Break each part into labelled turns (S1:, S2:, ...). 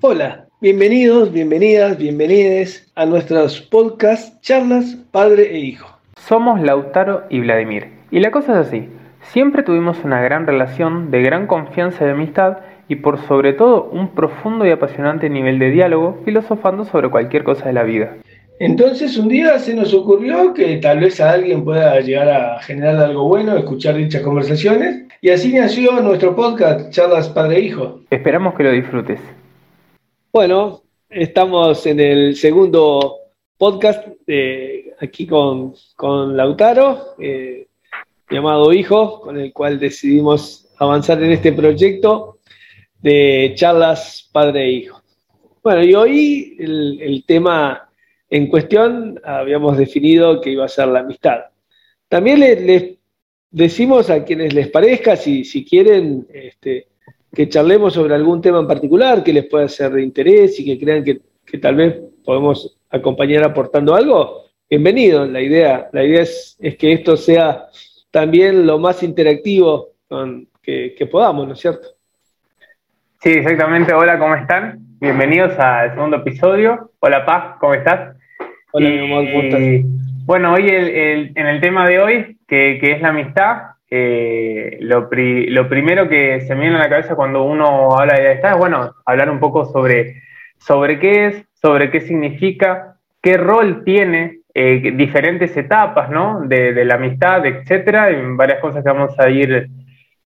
S1: Hola, bienvenidos, bienvenidas, bienvenides a nuestros podcast Charlas Padre e Hijo.
S2: Somos Lautaro y Vladimir. Y la cosa es así. Siempre tuvimos una gran relación de gran confianza y amistad y por sobre todo un profundo y apasionante nivel de diálogo filosofando sobre cualquier cosa de la vida.
S1: Entonces un día se nos ocurrió que tal vez a alguien pueda llegar a generar algo bueno, escuchar dichas conversaciones, y así nació nuestro podcast Charlas Padre e Hijo.
S2: Esperamos que lo disfrutes.
S1: Bueno, estamos en el segundo podcast eh, aquí con, Lautaro, eh, llamado Hijo, con el cual decidimos avanzar en este proyecto de charlas padre e hijo. Bueno, y hoy el, tema en cuestión habíamos definido que iba a ser la amistad. También les, decimos a quienes les parezca, si, si quieren este, que charlemos sobre algún tema en particular que les pueda ser de interés y que crean que, tal vez podemos acompañar aportando algo, bienvenido. La idea, la idea es, que esto sea también lo más interactivo que, podamos, ¿no es cierto?
S2: Sí, exactamente. Hola, ¿cómo están? Bienvenidos al segundo episodio. Hola, Paz, ¿cómo estás?
S1: Hola, mi amor, ¿cómo estás?
S2: Bueno, hoy en el tema de hoy, que, que es la amistad, eh, lo, primero que se me viene a la cabeza cuando uno habla de esta es, bueno, hablar un poco sobre, sobre qué es, sobre qué significa, qué rol tiene, eh, diferentes etapas, ¿no? De, la amistad, etcétera, en varias cosas que vamos a ir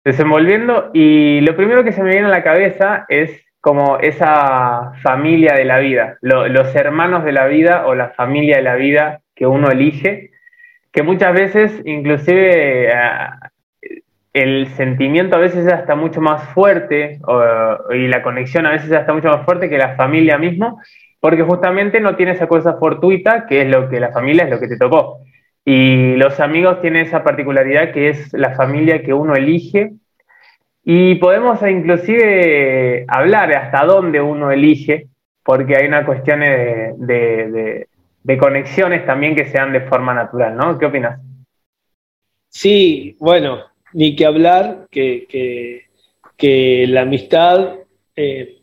S2: desenvolviendo. Y lo primero que se me viene a la cabeza es como esa familia de la vida, los hermanos de la vida o la familia de la vida que uno elige que muchas veces inclusive eh, el sentimiento a veces es hasta mucho más fuerte y la conexión a veces es hasta mucho más fuerte que la familia mismo, porque justamente no tiene esa cosa fortuita que es lo que la familia es lo que te tocó. Y los amigos tienen esa particularidad que es la familia que uno elige y podemos inclusive hablar hasta dónde uno elige, porque hay una cuestión de de conexiones también que sean de forma natural, ¿no? ¿Qué opinas?
S1: Sí, bueno, ni que hablar que, que, la amistad eh,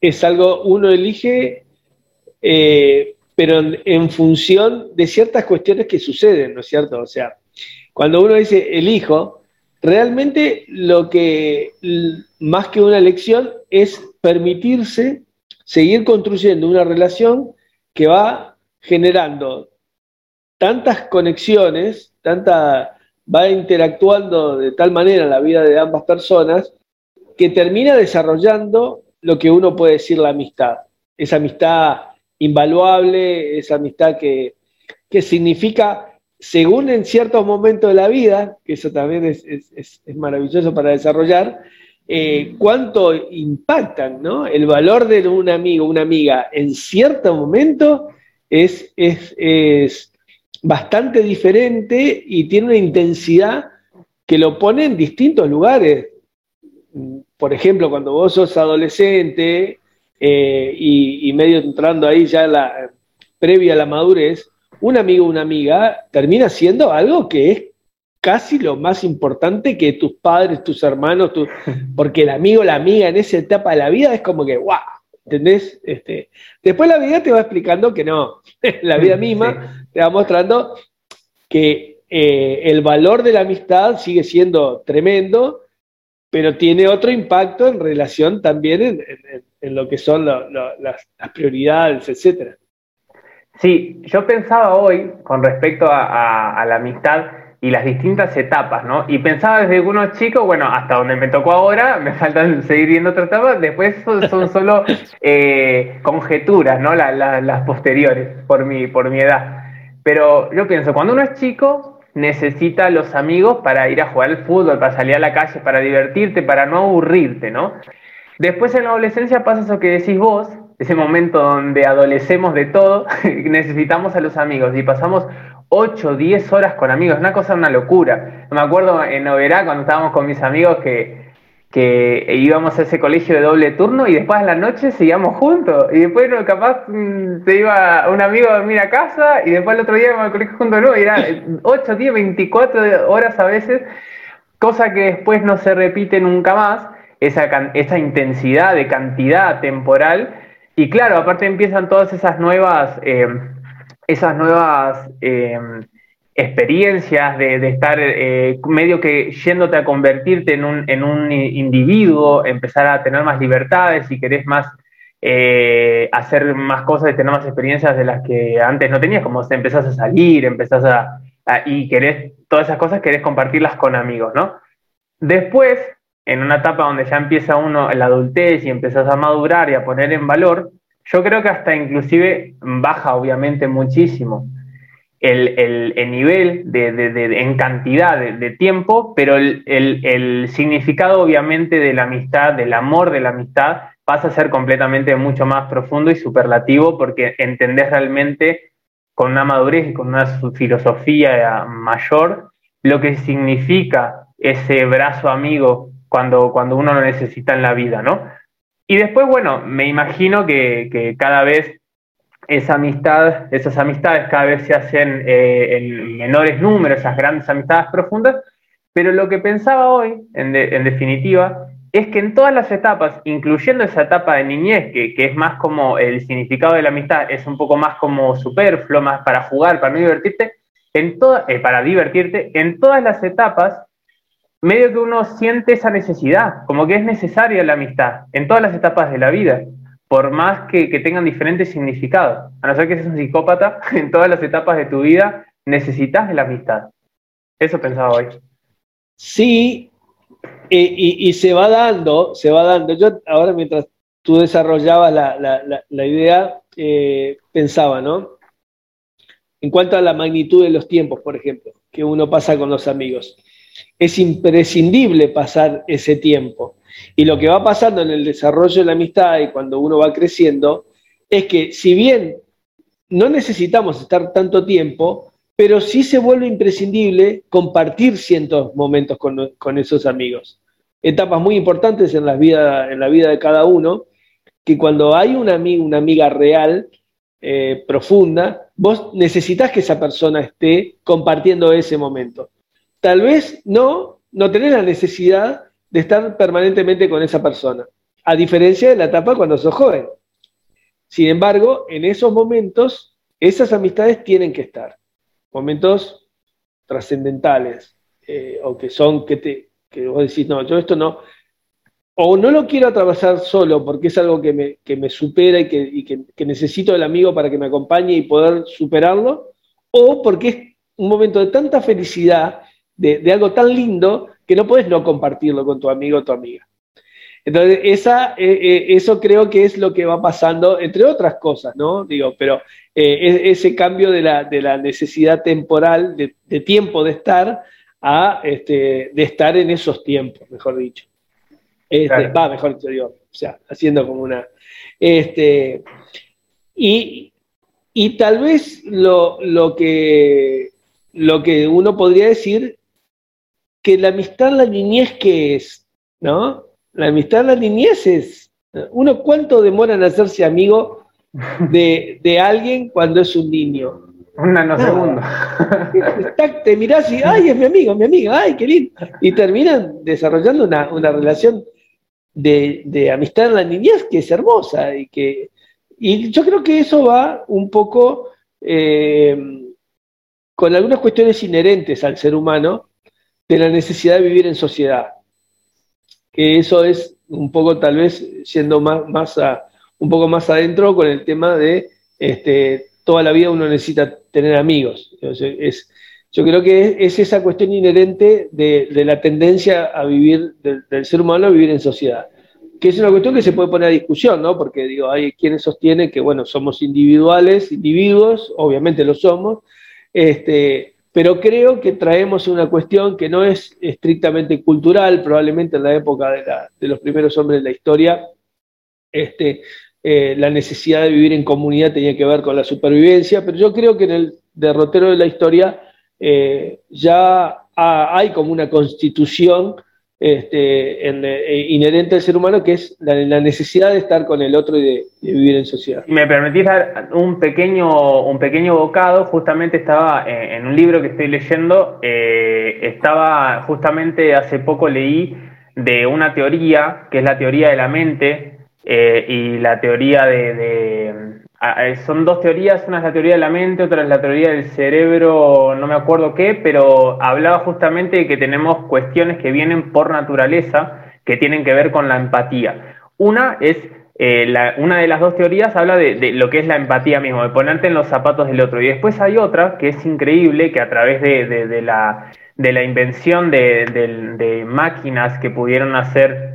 S1: es algo, uno elige, eh, pero en, función de ciertas cuestiones que suceden, ¿no es cierto? O sea, cuando uno dice elijo, realmente lo que más que una elección es permitirse seguir construyendo una relación que va generando tantas conexiones, tanta, va interactuando de tal manera en la vida de ambas personas, que termina desarrollando lo que uno puede decir la amistad. Esa amistad invaluable, esa amistad que, significa, según en ciertos momentos de la vida, que eso también es, maravilloso para desarrollar, eh, cuánto impactan, ¿no? El valor de un amigo, una amiga, en cierto momento es, es, bastante diferente y tiene una intensidad que lo pone en distintos lugares. Por ejemplo, cuando vos sos adolescente eh, y, medio entrando ahí ya la, previa a la madurez, un amigo o una amiga termina siendo algo que es casi lo más importante que tus padres, tus hermanos, porque el amigo, la amiga en esa etapa de la vida es como que, ¡guau! ¿Entendés? Este, después la vida te va explicando que no. la vida misma te va mostrando que eh, el valor de la amistad sigue siendo tremendo, pero tiene otro impacto en relación también en, lo que son las, prioridades, etcétera.
S2: Sí, yo pensaba hoy con respecto a la amistad y las distintas etapas, ¿no? Y pensaba desde unos chicos, bueno, hasta donde me tocó ahora, me faltan seguir viendo otra etapa, después son, solo eh, conjeturas, ¿no? las posteriores, por mi, por mi edad. Pero yo pienso, cuando uno es chico, necesita los amigos para ir a jugar al fútbol, para salir a la calle, para divertirte, para no aburrirte, ¿no? Después en la adolescencia pasa eso que decís vos, ese momento donde adolecemos de todo, necesitamos a los amigos y pasamos 8, 10 horas con amigos, una cosa, una locura. Me acuerdo en Oberá cuando estábamos con mis amigos que, que íbamos a ese colegio de doble turno y después a la noche seguíamos juntos. Y después capaz mm, se iba un amigo a dormir a casa y después el otro día íbamos al colegio juntos de. Y era 8, 10, 24 horas a veces, cosa que después no se repite nunca más. esa, esa intensidad de cantidad temporal. Y claro, aparte empiezan todas esas nuevas, eh, esas nuevas eh, experiencias de, estar eh, medio que yéndote a convertirte en un, en un, individuo, empezar a tener más libertades y querés más hacer más cosas y tener más experiencias de las que antes no tenías, como si empezás a salir, empezás a, y querés, todas esas cosas querés compartirlas con amigos, ¿no? Después, en una etapa donde ya empieza uno la adultez y empiezas a madurar y a poner en valor, yo creo que hasta inclusive baja obviamente muchísimo el, nivel de, en cantidad de, tiempo, pero el, significado obviamente de la amistad, del amor de la amistad, pasa a ser completamente mucho más profundo y superlativo porque entendés realmente con una madurez y con una filosofía mayor lo que significa ese brazo amigo cuando, cuando uno lo necesita en la vida, ¿no? Y después, bueno, me imagino que, cada vez esa amistad, esas amistades cada vez se hacen eh, en menores números, esas grandes amistades profundas, pero lo que pensaba hoy, en, definitiva, es que en todas las etapas, incluyendo esa etapa de niñez, que, es más como el significado de la amistad, es un poco más como superfluo, más para jugar, para no divertirte, en toda, eh, para divertirte, en todas las etapas medio que uno siente esa necesidad, como que es necesaria la amistad en todas las etapas de la vida, por más que, tengan diferentes significados. A no ser que seas un psicópata, en todas las etapas de tu vida necesitas de la amistad. Eso pensaba hoy.
S1: Sí, y, se va dando, se va dando. Yo ahora mientras tú desarrollabas la, idea, eh, pensaba, ¿no? En cuanto a la magnitud de los tiempos, por ejemplo, que uno pasa con los amigos es imprescindible pasar ese tiempo. Y lo que va pasando en el desarrollo de la amistad y cuando uno va creciendo es que si bien no necesitamos estar tanto tiempo, pero sí se vuelve imprescindible compartir ciertos momentos con, esos amigos. Etapas muy importantes en la, vida, en la vida de cada uno, que cuando hay un amigo, una amiga real, eh, profunda, vos necesitas que esa persona esté compartiendo ese momento tal vez no, no tenés la necesidad de estar permanentemente con esa persona, a diferencia de la etapa cuando sos joven. Sin embargo, en esos momentos, esas amistades tienen que estar. Momentos trascendentales, eh, o que son que, te, que vos decís, no, yo esto no, o no lo quiero atravesar solo porque es algo que me, que me supera y, que, que, necesito del amigo para que me acompañe y poder superarlo, o porque es un momento de tanta felicidad de, algo tan lindo que no puedes no compartirlo con tu amigo o tu amiga. Entonces, esa, eh, eh, eso creo que es lo que va pasando, entre otras cosas, ¿no? Digo, pero eh, ese cambio de la, de la necesidad temporal, de, tiempo de estar, a este, de estar en esos tiempos, mejor dicho. Este, Va, mejor dicho, digo, o sea, haciendo como una. Este, y, y tal vez lo, lo, que, lo que uno podría decir que la amistad la niñez, ¿qué es? ¿No? La amistad la niñez es, uno cuánto demora en hacerse amigo de, alguien cuando es un niño.
S2: Un nanosegundo.
S1: Te mirás y, ay, es mi amigo, mi amiga, ay, qué lindo. Y terminan desarrollando una, relación de, amistad en la niñez que es hermosa y que y yo creo que eso va un poco eh, con algunas cuestiones inherentes al ser humano de la necesidad de vivir en sociedad. Que eso es un poco tal vez siendo más, más un poco más adentro con el tema de este, toda la vida uno necesita tener amigos. Es, yo creo que es, esa cuestión inherente de, la tendencia a vivir, del, ser humano a vivir en sociedad. Que es una cuestión que se puede poner a discusión, ¿no? Porque digo, hay quienes sostienen que, bueno, somos individuales, individuos, obviamente lo somos, este, pero creo que traemos una cuestión que no es estrictamente cultural, probablemente en la época de, los primeros hombres de la historia, este, eh, la necesidad de vivir en comunidad tenía que ver con la supervivencia, pero yo creo que en el derrotero de la historia eh, ya hay como una constitución este, eh, inherente al ser humano, que es la, necesidad de estar con el otro y de, vivir en sociedad.
S2: me permitís dar un pequeño, un pequeño bocado, justamente estaba en, un libro que estoy leyendo, eh, estaba justamente hace poco leí de una teoría, que es la teoría de la mente, eh, y la teoría de, son dos teorías, una es la teoría de la mente, otra es la teoría del cerebro, no me acuerdo qué, pero hablaba justamente de que tenemos cuestiones que vienen por naturaleza, que tienen que ver con la empatía. Una es, eh, una de las dos teorías habla de, lo que es la empatía mismo, de ponerte en los zapatos del otro. Y después hay otra que es increíble, que a través de, la, de la invención de, máquinas que pudieron hacer...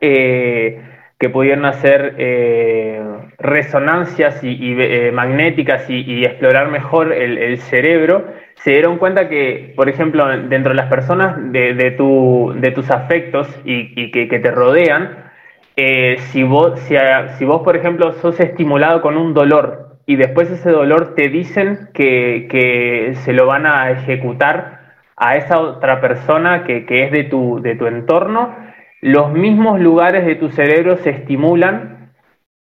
S2: Eh, que pudieron hacer eh, resonancias y, eh, magnéticas y, explorar mejor el, cerebro, se dieron cuenta que, por ejemplo, dentro de las personas de, tu, de tus afectos y, que, te rodean, eh, si, vos, si, vos, por ejemplo, sos estimulado con un dolor y después ese dolor te dicen que, que se lo van a ejecutar a esa otra persona que, que es de tu, de tu entorno, los mismos lugares de tu cerebro se estimulan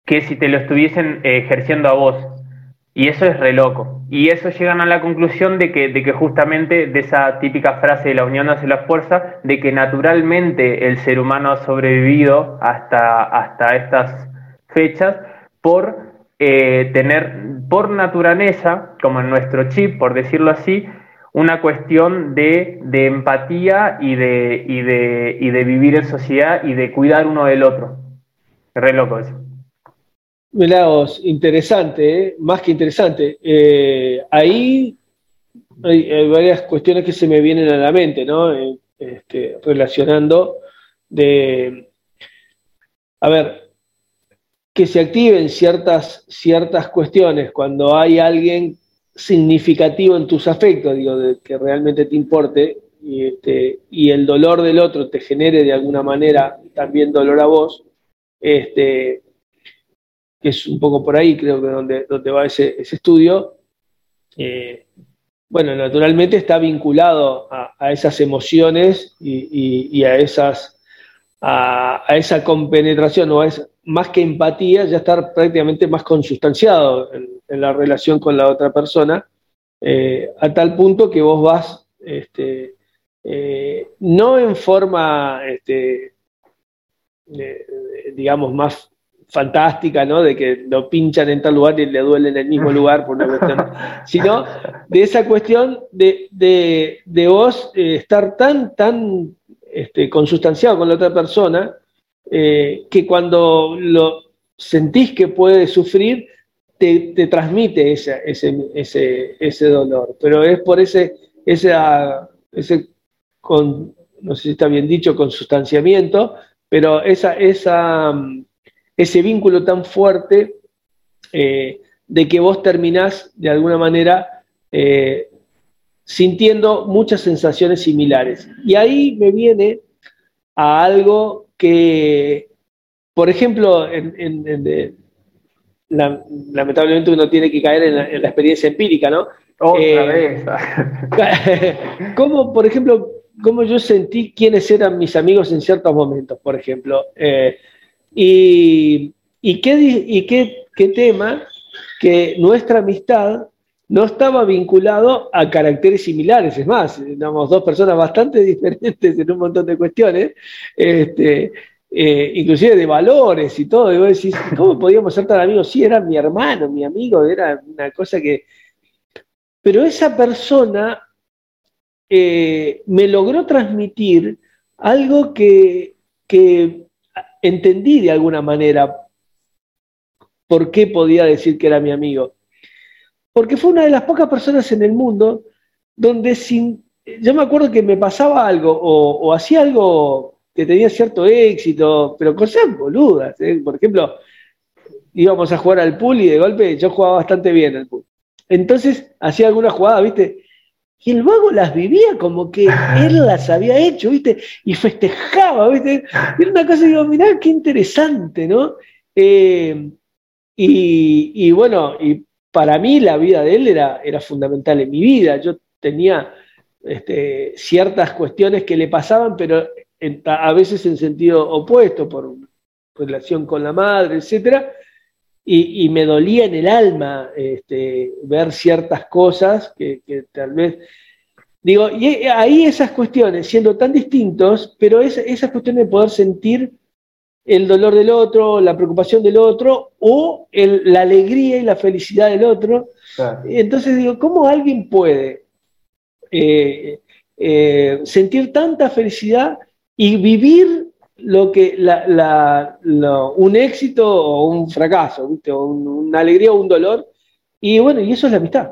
S2: que si te lo estuviesen eh, ejerciendo a vos. Y eso es re loco. Y eso llegan a la conclusión de que, de que justamente de esa típica frase de la unión hace la fuerza, de que naturalmente el ser humano ha sobrevivido hasta, hasta estas fechas por eh, tener por naturaleza, como en nuestro chip, por decirlo así, una cuestión de, empatía y de, vivir en sociedad y de cuidar uno del otro. Re loco eso.
S1: interesante, ¿eh? más que interesante. Eh, ahí hay, varias cuestiones que se me vienen a la mente, ¿no? Eh, este, relacionando de, a ver, que se activen ciertas, ciertas cuestiones cuando hay alguien significativo en tus afectos, digo, que realmente te importe, y, este, y el dolor del otro te genere de alguna manera también dolor a vos, este, que es un poco por ahí, creo que donde, donde va ese, ese estudio, eh, bueno, naturalmente está vinculado a, esas emociones y, a esas a, esa compenetración o a esa, más que empatía, ya estar prácticamente más consustanciado en, la relación con la otra persona, eh, a tal punto que vos vas, este, eh, no en forma, este, digamos, más fantástica, ¿no? De que lo pinchan en tal lugar y le duele en el mismo lugar por una cuestión, sino de esa cuestión de, de, vos eh, estar tan, tan este, consustanciado con la otra persona, eh, que cuando lo sentís que puede sufrir, te, transmite ese, ese, ese, dolor. Pero es por ese, esa, ese con, no sé si está bien dicho, consustanciamiento, pero esa, esa, ese vínculo tan fuerte eh, de que vos terminás de alguna manera eh, sintiendo muchas sensaciones similares. Y ahí me viene a algo que, por ejemplo, lamentablemente uno tiene que caer en la, experiencia empírica, ¿no?
S2: Otra eh,
S1: vez. ¿Cómo, por ejemplo, cómo yo sentí quiénes eran mis amigos en ciertos momentos, por ejemplo? Eh, y, qué, y qué, qué tema que nuestra amistad no estaba vinculado a caracteres similares, es más, éramos dos personas bastante diferentes en un montón de cuestiones, este, eh, inclusive de valores y todo, y vos decís, ¿cómo podíamos ser tan amigos? Sí, era mi hermano, mi amigo, era una cosa que... Pero esa persona eh, me logró transmitir algo que, que entendí de alguna manera por qué podía decir que era mi amigo porque fue una de las pocas personas en el mundo donde sin, yo me acuerdo que me pasaba algo o, hacía algo que tenía cierto éxito, pero cosas boludas. ¿eh? Por ejemplo, íbamos a jugar al pool y de golpe yo jugaba bastante bien al pool. Entonces hacía alguna jugada, ¿viste? Y el vago las vivía como que él las había hecho, ¿viste? Y festejaba, ¿viste? era una cosa, digo, mirá qué interesante, ¿no? Eh, y, y, bueno, y para mí la vida de él era, era fundamental en mi vida. Yo tenía este, ciertas cuestiones que le pasaban, pero a veces en sentido opuesto, por relación con la madre, etc. Y, me dolía en el alma este, ver ciertas cosas que, tal vez Digo, y ahí esas cuestiones, siendo tan distintos, pero es, esas cuestiones de poder sentir el dolor del otro, la preocupación del otro, o la alegría y la felicidad del otro. Entonces digo, ¿cómo alguien puede eh, eh, sentir tanta felicidad y vivir lo que un éxito o un fracaso, una alegría o un dolor? Y bueno, y eso es la amistad,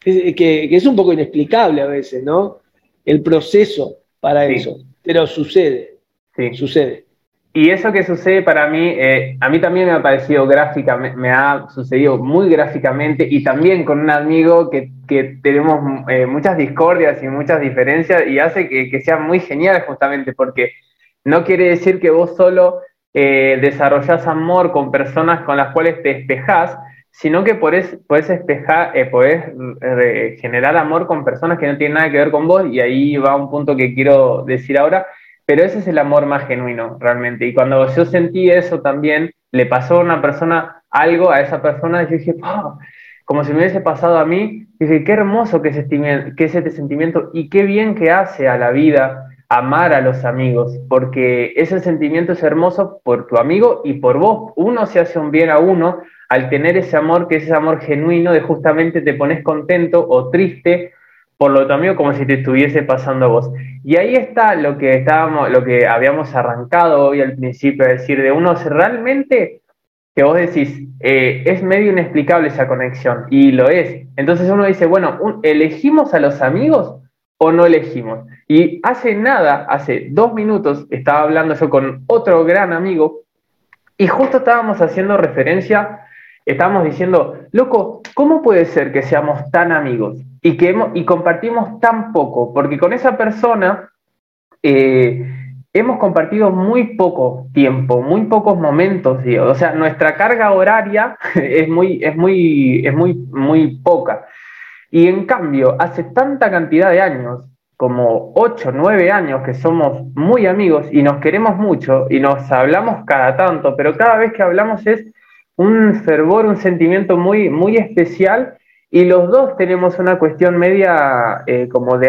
S1: que, es un poco inexplicable a veces, ¿no? El proceso para eso, pero sucede, sucede.
S2: Y eso que sucede para mí, eh, a mí también me ha parecido gráficamente, me ha sucedido muy gráficamente y también con un amigo que, tenemos eh, muchas discordias y muchas diferencias y hace que, sea muy genial justamente porque no quiere decir que vos solo eh, desarrollás amor con personas con las cuales te espejás, sino que podés, podés, espejar, eh, podés generar amor con personas que no tienen nada que ver con vos y ahí va un punto que quiero decir ahora pero ese es el amor más genuino, realmente. Y cuando yo sentí eso también, le pasó a una persona algo a esa persona, yo dije, como si me hubiese pasado a mí, dije, qué hermoso que es, este, que es este sentimiento y qué bien que hace a la vida amar a los amigos, porque ese sentimiento es hermoso por tu amigo y por vos. Uno se hace un bien a uno al tener ese amor, que es ese amor genuino de justamente te pones contento o triste por lo también como si te estuviese pasando a vos. Y ahí está lo que estábamos, lo que habíamos arrancado hoy al principio, es decir, de unos realmente que vos decís, eh, es medio inexplicable esa conexión, y lo es. Entonces uno dice, bueno, ¿elegimos a los amigos o no elegimos? Y hace nada, hace dos minutos, estaba hablando yo con otro gran amigo, y justo estábamos haciendo referencia, estábamos diciendo, loco, ¿cómo puede ser que seamos tan amigos? y, que y compartimos tan poco, porque con esa persona eh, hemos compartido muy poco tiempo, muy pocos momentos, o sea, nuestra carga horaria es muy, es muy, es muy, muy poca. Y en cambio, hace tanta cantidad de años, como 8, 9 años que somos muy amigos y nos queremos mucho y nos hablamos cada tanto, pero cada vez que hablamos es un fervor, un sentimiento muy, muy especial y los dos tenemos una cuestión media eh, como de,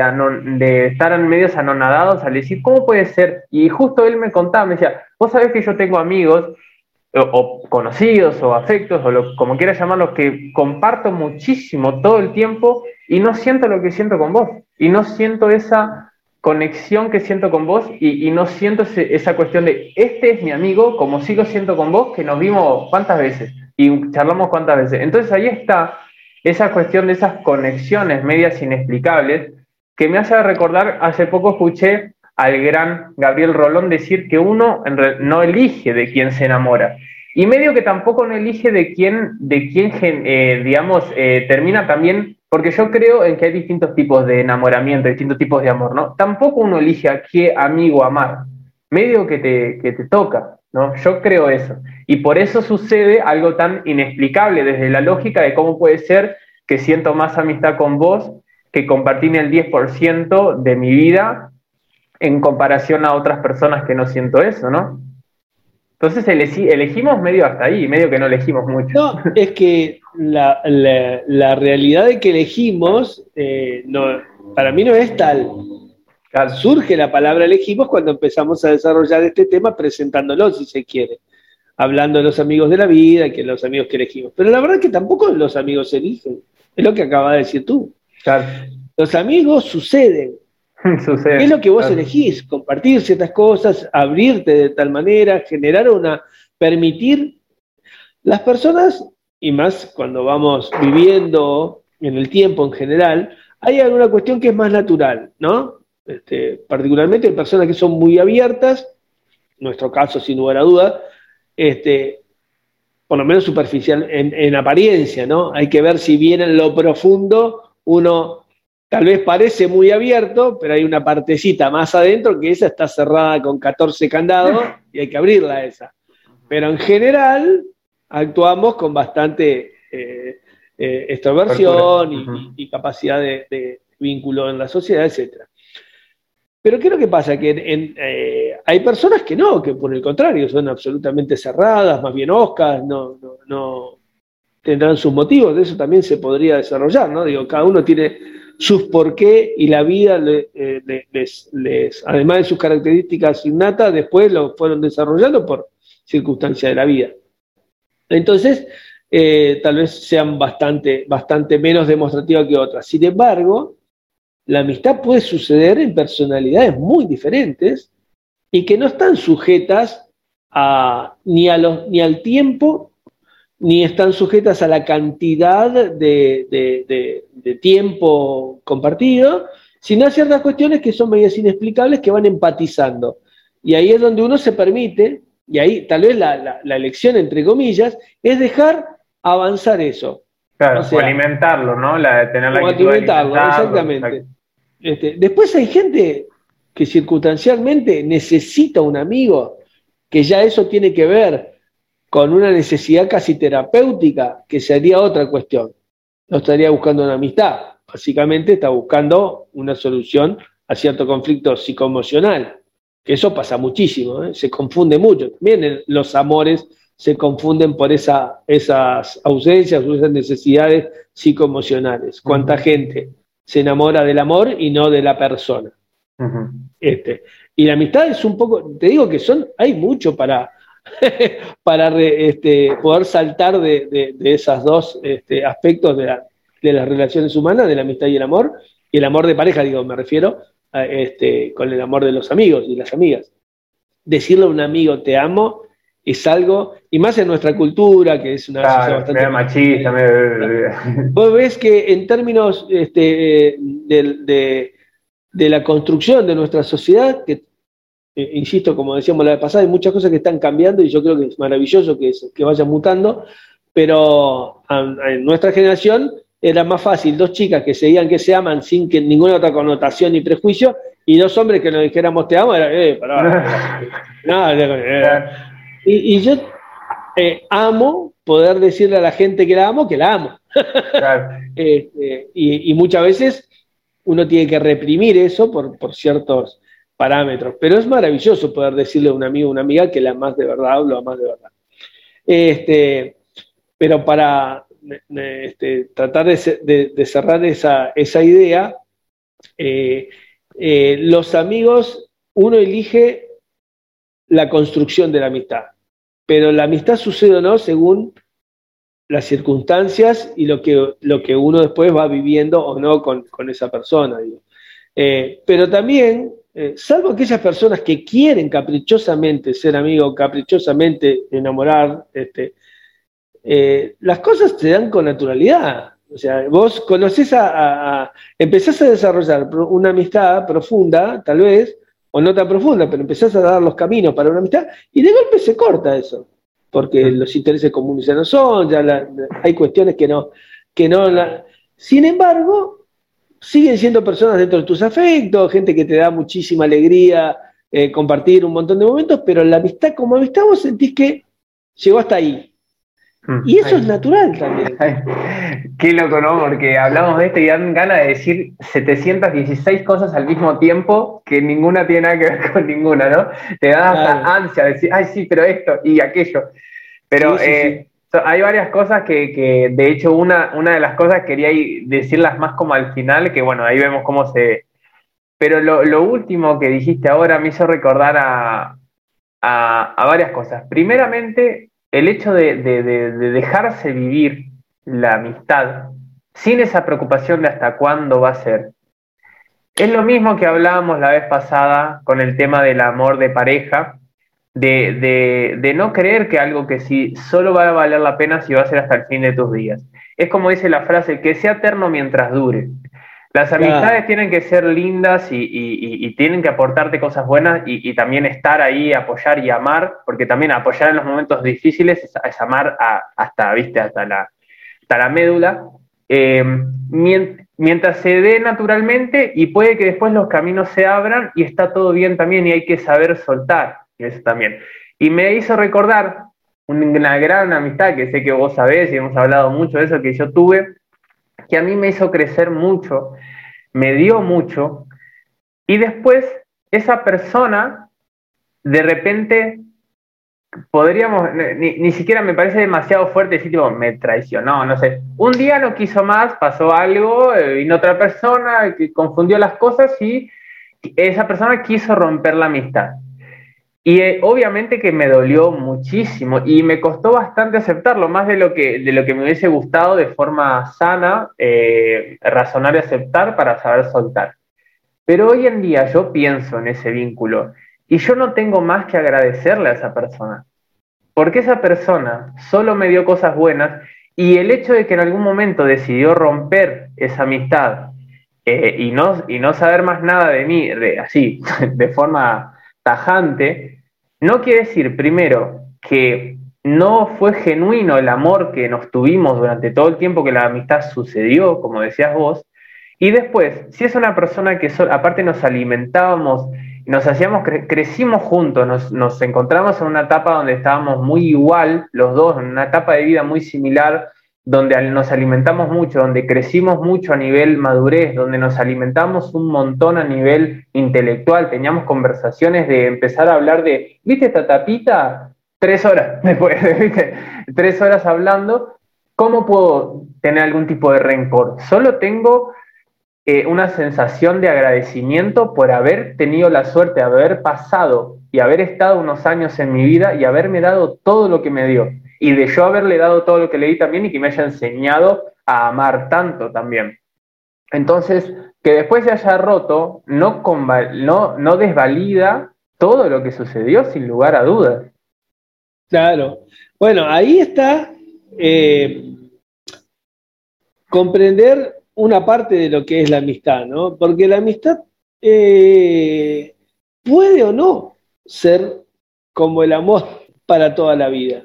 S2: de estar medios anonadados al decir, ¿cómo puede ser? Y justo él me contaba, me decía, vos sabés que yo tengo amigos o, conocidos o afectos o lo, como quieras llamarlos que comparto muchísimo todo el tiempo y no siento lo que siento con vos. Y no siento esa conexión que siento con vos y, no siento esa cuestión de, este es mi amigo, como sí lo siento con vos, que nos vimos cuántas veces y charlamos cuántas veces. Entonces ahí está esa cuestión de esas conexiones medias inexplicables, que me hace recordar, hace poco escuché al gran Gabriel Rolón decir que uno no elige de quién se enamora. Y medio que tampoco no elige de quién, de quién eh, digamos, eh, termina también, porque yo creo en que hay distintos tipos de enamoramiento, distintos tipos de amor, ¿no? Tampoco uno elige a qué amigo amar, medio que te, que te toca. ¿no? Yo creo eso. Y por eso sucede algo tan inexplicable desde la lógica de cómo puede ser que siento más amistad con vos que compartir el 10% de mi vida en comparación a otras personas que no siento eso, ¿no? Entonces elegimos medio hasta ahí, medio que no elegimos mucho.
S1: No, es que la, realidad de que elegimos, eh, no, para mí no es tal. Surge la palabra elegimos cuando empezamos a desarrollar este tema presentándolo, si se quiere, hablando de los amigos de la vida, que los amigos que elegimos. Pero la verdad es que tampoco los amigos eligen, es lo que acaba de decir tú. Los amigos suceden. es lo que vos elegís? Compartir ciertas cosas, abrirte de tal manera, generar una, permitir. Las personas, y más cuando vamos viviendo en el tiempo en general, hay alguna cuestión que es más natural, ¿no? Este, particularmente en personas que son muy abiertas, nuestro caso sin lugar a duda, este, por lo menos superficial en, apariencia, ¿no? Hay que ver si bien en lo profundo uno tal vez parece muy abierto, pero hay una partecita más adentro que esa está cerrada con 14 candados y hay que abrirla esa. Pero en general actuamos con bastante eh, eh, extroversión y, capacidad de, de, vínculo en la sociedad, etcétera. Pero ¿qué es lo que pasa? Que eh, hay personas que no, que por el contrario son absolutamente cerradas, más bien oscas, no, no, tendrán sus motivos, de eso también se podría desarrollar, ¿no? Digo, cada uno tiene sus por qué y la vida, eh, les, además de sus características innatas, después lo fueron desarrollando por circunstancias de la vida. Entonces, eh, tal vez sean bastante, bastante menos demostrativas que otras. Sin embargo, la amistad puede suceder en personalidades muy diferentes y que no están sujetas a, ni, a los, ni al tiempo ni están sujetas a la cantidad de, tiempo compartido, sino a ciertas cuestiones que son medias inexplicables que van empatizando. Y ahí es donde uno se permite, y ahí tal vez la, elección, entre comillas, es dejar avanzar eso.
S2: Claro, o, alimentarlo, ¿no? La, de tener la
S1: alimentarlo, exactamente. Este, después hay gente que circunstancialmente necesita un amigo, que ya eso tiene que ver con una necesidad casi terapéutica, que sería otra cuestión. No estaría buscando una amistad, básicamente está buscando una solución a cierto conflicto psicoemocional, que eso pasa muchísimo, ¿eh? se confunde mucho. También los amores se confunden por esa, esas ausencias o esas necesidades psicoemocionales. ¿Cuánta gente se enamora del amor y no de la persona? este. Y la amistad es un poco, te digo que son, hay mucho para, para este, poder saltar de, esos dos este, aspectos de, las relaciones humanas, de la amistad y el amor, y el amor de pareja, digo, me refiero este, con el amor de los amigos y las amigas. Decirle a un amigo te amo es algo, y más en nuestra cultura, que es una
S2: bastante machista.
S1: Vos ves que en términos este, de, de, la construcción de nuestra sociedad, que eh, insisto, como decíamos la vez pasada, hay muchas cosas que están cambiando y yo creo que es maravilloso que, que vayan mutando, pero en nuestra generación era más fácil dos chicas que se digan que se aman sin que ninguna otra connotación ni prejuicio, y dos hombres que nos dijéramos te amo, era, eh, pará, y, yo eh, amo poder decirle a la gente que la amo, que la amo. Este, y, muchas veces uno tiene que reprimir eso por, por ciertos parámetros. Pero es maravilloso poder decirle a un amigo o una amiga que la amas de verdad o lo amas de verdad. Este, pero para este, tratar de, cerrar esa, idea, eh, eh, los amigos, uno elige la construcción de la amistad, pero la amistad sucede o no según las circunstancias y lo que, lo que uno después va viviendo o no con, esa persona. Eh, pero también eh, salvo aquellas personas que quieren caprichosamente ser amigos, caprichosamente enamorar, este, eh, las cosas se dan con naturalidad. O sea, vos conoces a, empezás a desarrollar una amistad profunda, tal vez, o no tan profunda, pero empezás a dar los caminos para una amistad y de golpe se corta eso, porque los intereses comunes ya no son, ya hay cuestiones que no, que no. sin embargo, siguen siendo personas dentro de tus afectos, gente que te da muchísima alegría eh, compartir un montón de momentos, pero la amistad como amistad vos sentís que llegó hasta ahí. Mm. Y eso es natural también.
S2: Qué loco, ¿no? Porque hablamos de esto y dan ganas de decir 716 cosas al mismo tiempo que ninguna tiene nada que ver con ninguna, ¿no? Te da hasta ansia de decir, ay, sí, pero esto y aquello. Pero eh, hay varias cosas que, de hecho, una, una de las cosas quería decirlas más como al final, que bueno, ahí vemos cómo se... Pero lo, último que dijiste ahora me hizo recordar a, varias cosas. Primeramente, el hecho de, dejarse vivir la amistad sin esa preocupación de hasta cuándo va a ser. Es lo mismo que hablábamos la vez pasada con el tema del amor de pareja, de, no creer que algo que sí solo va a valer la pena si va a ser hasta el fin de tus días. Es como dice la frase, que sea eterno mientras dure. Las amistades tienen que ser lindas y, tienen que aportarte cosas buenas y, también estar ahí, apoyar y amar, porque también apoyar en los momentos difíciles es, amar hasta, ¿viste? Hasta, la, hasta la médula. Eh, mientras se dé naturalmente y puede que después los caminos se abran y está todo bien también y hay que saber soltar eso también. Y me hizo recordar una gran amistad que sé que vos sabés y hemos hablado mucho de eso que yo tuve, que a mí me hizo crecer mucho, me dio mucho, y después esa persona de repente podríamos, ni, siquiera me parece demasiado fuerte decir, tipo, me traicionó, no sé. Un día no quiso más, pasó algo, eh, vino otra persona que confundió las cosas y esa persona quiso romper la amistad. Y eh, obviamente que me dolió muchísimo y me costó bastante aceptarlo, más de lo que, de lo que me hubiese gustado de forma sana, eh, razonar y aceptar para saber soltar. Pero hoy en día yo pienso en ese vínculo y yo no tengo más que agradecerle a esa persona, porque esa persona solo me dio cosas buenas y el hecho de que en algún momento decidió romper esa amistad eh, y, no, y no saber más nada de mí, de, así, de forma no quiere decir, primero, que no fue genuino el amor que nos tuvimos durante todo el tiempo que la amistad sucedió, como decías vos, y después, si es una persona que aparte nos alimentábamos, nos hacíamos, crecimos juntos, nos, nos, encontramos en una etapa donde estábamos muy igual, los dos, en una etapa de vida muy similar, donde nos alimentamos mucho, donde crecimos mucho a nivel madurez, donde nos alimentamos un montón a nivel intelectual, teníamos conversaciones de empezar a hablar de, ¿viste esta tapita? Tres horas después. Tres horas hablando. ¿Cómo puedo tener algún tipo de rencor? Solo tengo eh, una sensación de agradecimiento por haber tenido la suerte de haber pasado y haber estado unos años en mi vida y haberme dado todo lo que me dio y de yo haberle dado todo lo que le di también y que me haya enseñado a amar tanto también. Entonces, que después se haya roto no, no, desvalida todo lo que sucedió sin lugar a dudas.
S1: Claro. Bueno, ahí está eh, comprender una parte de lo que es la amistad, ¿no? Porque la amistad eh, puede o no ser como el amor para toda la vida.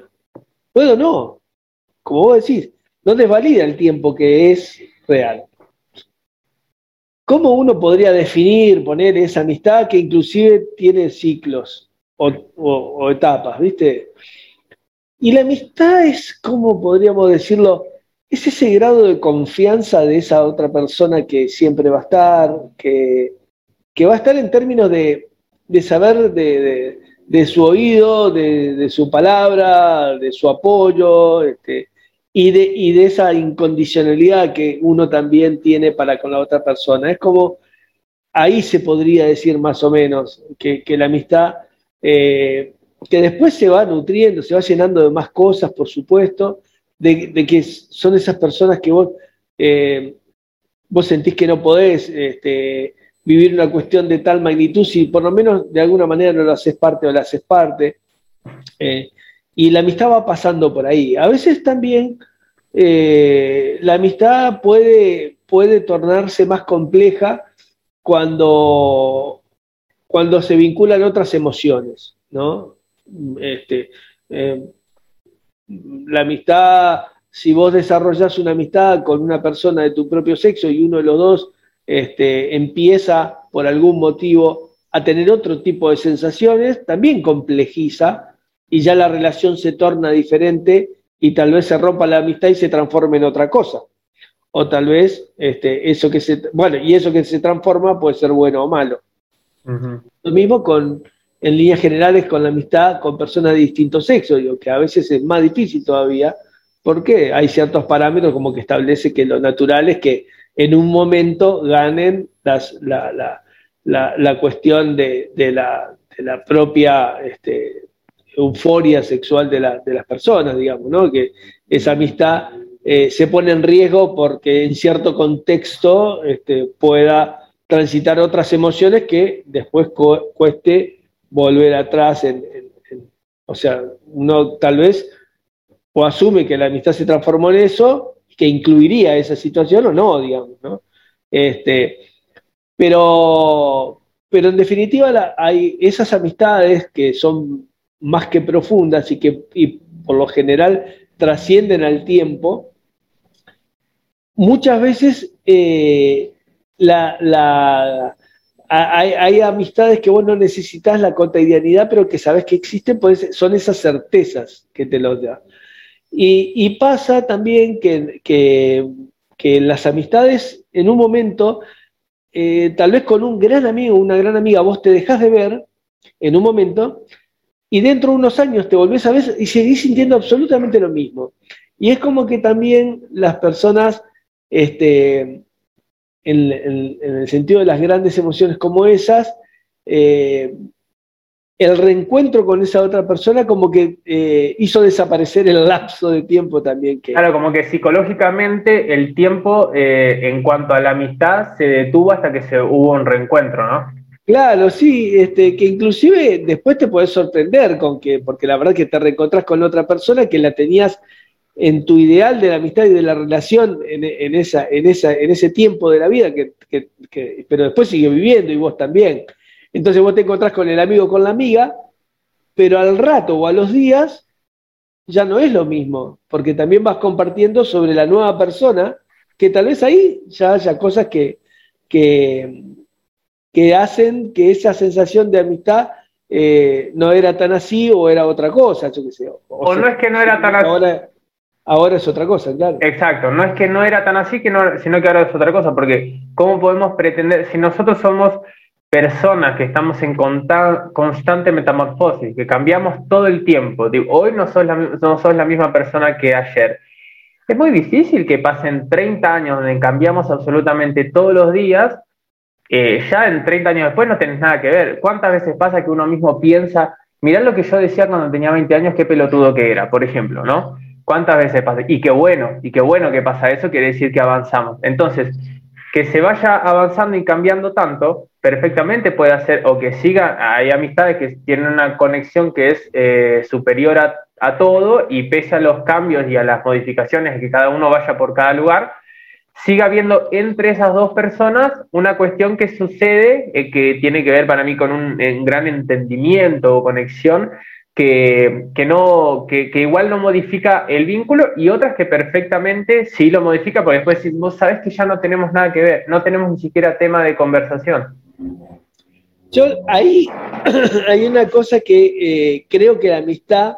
S1: Puedo no. Como vos decís, no desvalida el tiempo que es real. ¿Cómo uno podría definir, poner esa amistad que inclusive tiene ciclos o, etapas, viste? Y la amistad es, ¿cómo podríamos decirlo? Es ese grado de confianza de esa otra persona que siempre va a estar, que, va a estar en términos de, saber de, de su oído, de, su palabra, de su apoyo, este, y, de, y de esa incondicionalidad que uno también tiene para con la otra persona. Es como, ahí se podría decir más o menos que, la amistad, eh, que después se va nutriendo, se va llenando de más cosas, por supuesto, de, que son esas personas que vos, eh, vos sentís que no podés. Este, vivir una cuestión de tal magnitud si por lo menos de alguna manera no lo haces parte o la haces parte. Eh, y la amistad va pasando por ahí. A veces también eh, la amistad puede, puede tornarse más compleja cuando, cuando se vinculan otras emociones, ¿no? Este, eh, la amistad, si vos desarrollas una amistad con una persona de tu propio sexo y uno de los dos este, empieza por algún motivo a tener otro tipo de sensaciones, también complejiza y ya la relación se torna diferente y tal vez se rompa la amistad y se transforme en otra cosa. O tal vez este, eso que se, bueno, y eso que se transforma puede ser bueno o malo. Lo mismo con, en líneas generales, con la amistad con personas de distinto sexo, digo, que a veces es más difícil todavía, porque hay ciertos parámetros como que establece que lo natural es que en un momento ganen la, cuestión de, la, propia este, euforia sexual de, las personas, digamos, ¿no? Que esa amistad eh, se pone en riesgo porque en cierto contexto este, pueda transitar otras emociones que después cueste volver atrás. o sea, uno tal vez o asume que la amistad se transformó en eso que incluiría esa situación o no, digamos, ¿no? Este, pero, pero en definitiva hay esas amistades que son más que profundas y que por lo general trascienden al tiempo, muchas veces eh, la, hay, amistades que vos no necesitas la cotidianidad, pero que sabes que existen, pues son esas certezas que te los da. Y, pasa también que, que, las amistades, en un momento, eh, tal vez con un gran amigo, una gran amiga, vos te dejás de ver en un momento y dentro de unos años te volvés a ver y seguís sintiendo absolutamente lo mismo. Y es como que también las personas, este, en, el sentido de las grandes emociones como esas, eh, el reencuentro con esa otra persona como que eh, hizo desaparecer el lapso de tiempo también. Que...
S2: Claro, como que psicológicamente el tiempo eh, en cuanto a la amistad se detuvo hasta que se hubo un reencuentro, ¿no?
S1: Claro, sí, este, que inclusive después te puedes sorprender con que, porque la verdad que te reencontrás con otra persona que la tenías en tu ideal de la amistad y de la relación en, esa, en, esa, en ese tiempo de la vida, que, que, pero después sigue viviendo y vos también. Entonces vos te encontrás con el amigo o con la amiga, pero al rato o a los días ya no es lo mismo, porque también vas compartiendo sobre la nueva persona, que tal vez ahí ya haya cosas que, que, hacen que esa sensación de amistad eh, no era tan así o era otra cosa, yo qué sé.
S2: O, no es que no era tan así.
S1: Ahora, ahora es otra cosa, claro.
S2: Exacto, no es que no era tan así, que no, sino que ahora es otra cosa, porque ¿cómo podemos pretender, si nosotros somos personas que estamos en constante metamorfosis, que cambiamos todo el tiempo. hoy no sos, la, no sos la misma persona que ayer. Es muy difícil que pasen 30 años donde cambiamos absolutamente todos los días. Eh, ya en 30 años después no tenés nada que ver. ¿Cuántas veces pasa que uno mismo piensa, mirá lo que yo decía cuando tenía 20 años, qué pelotudo que era, por ejemplo, ¿no? ¿Cuántas veces pasa? Y qué bueno, y qué bueno que pasa eso, quiere decir que avanzamos. Entonces, que se vaya avanzando y cambiando tanto, perfectamente puede hacer, o que siga, hay amistades que tienen una conexión que es eh, superior a, todo y pese a los cambios y a las modificaciones que cada uno vaya por cada lugar, siga habiendo entre esas dos personas una cuestión que sucede, eh, que tiene que ver para mí con un, un gran entendimiento o conexión que, no, que, igual no modifica el vínculo y otras que perfectamente sí lo modifica, porque después si vos sabés que ya no tenemos nada que ver, no tenemos ni siquiera tema de conversación.
S1: Yo ahí hay una cosa que eh, creo que la amistad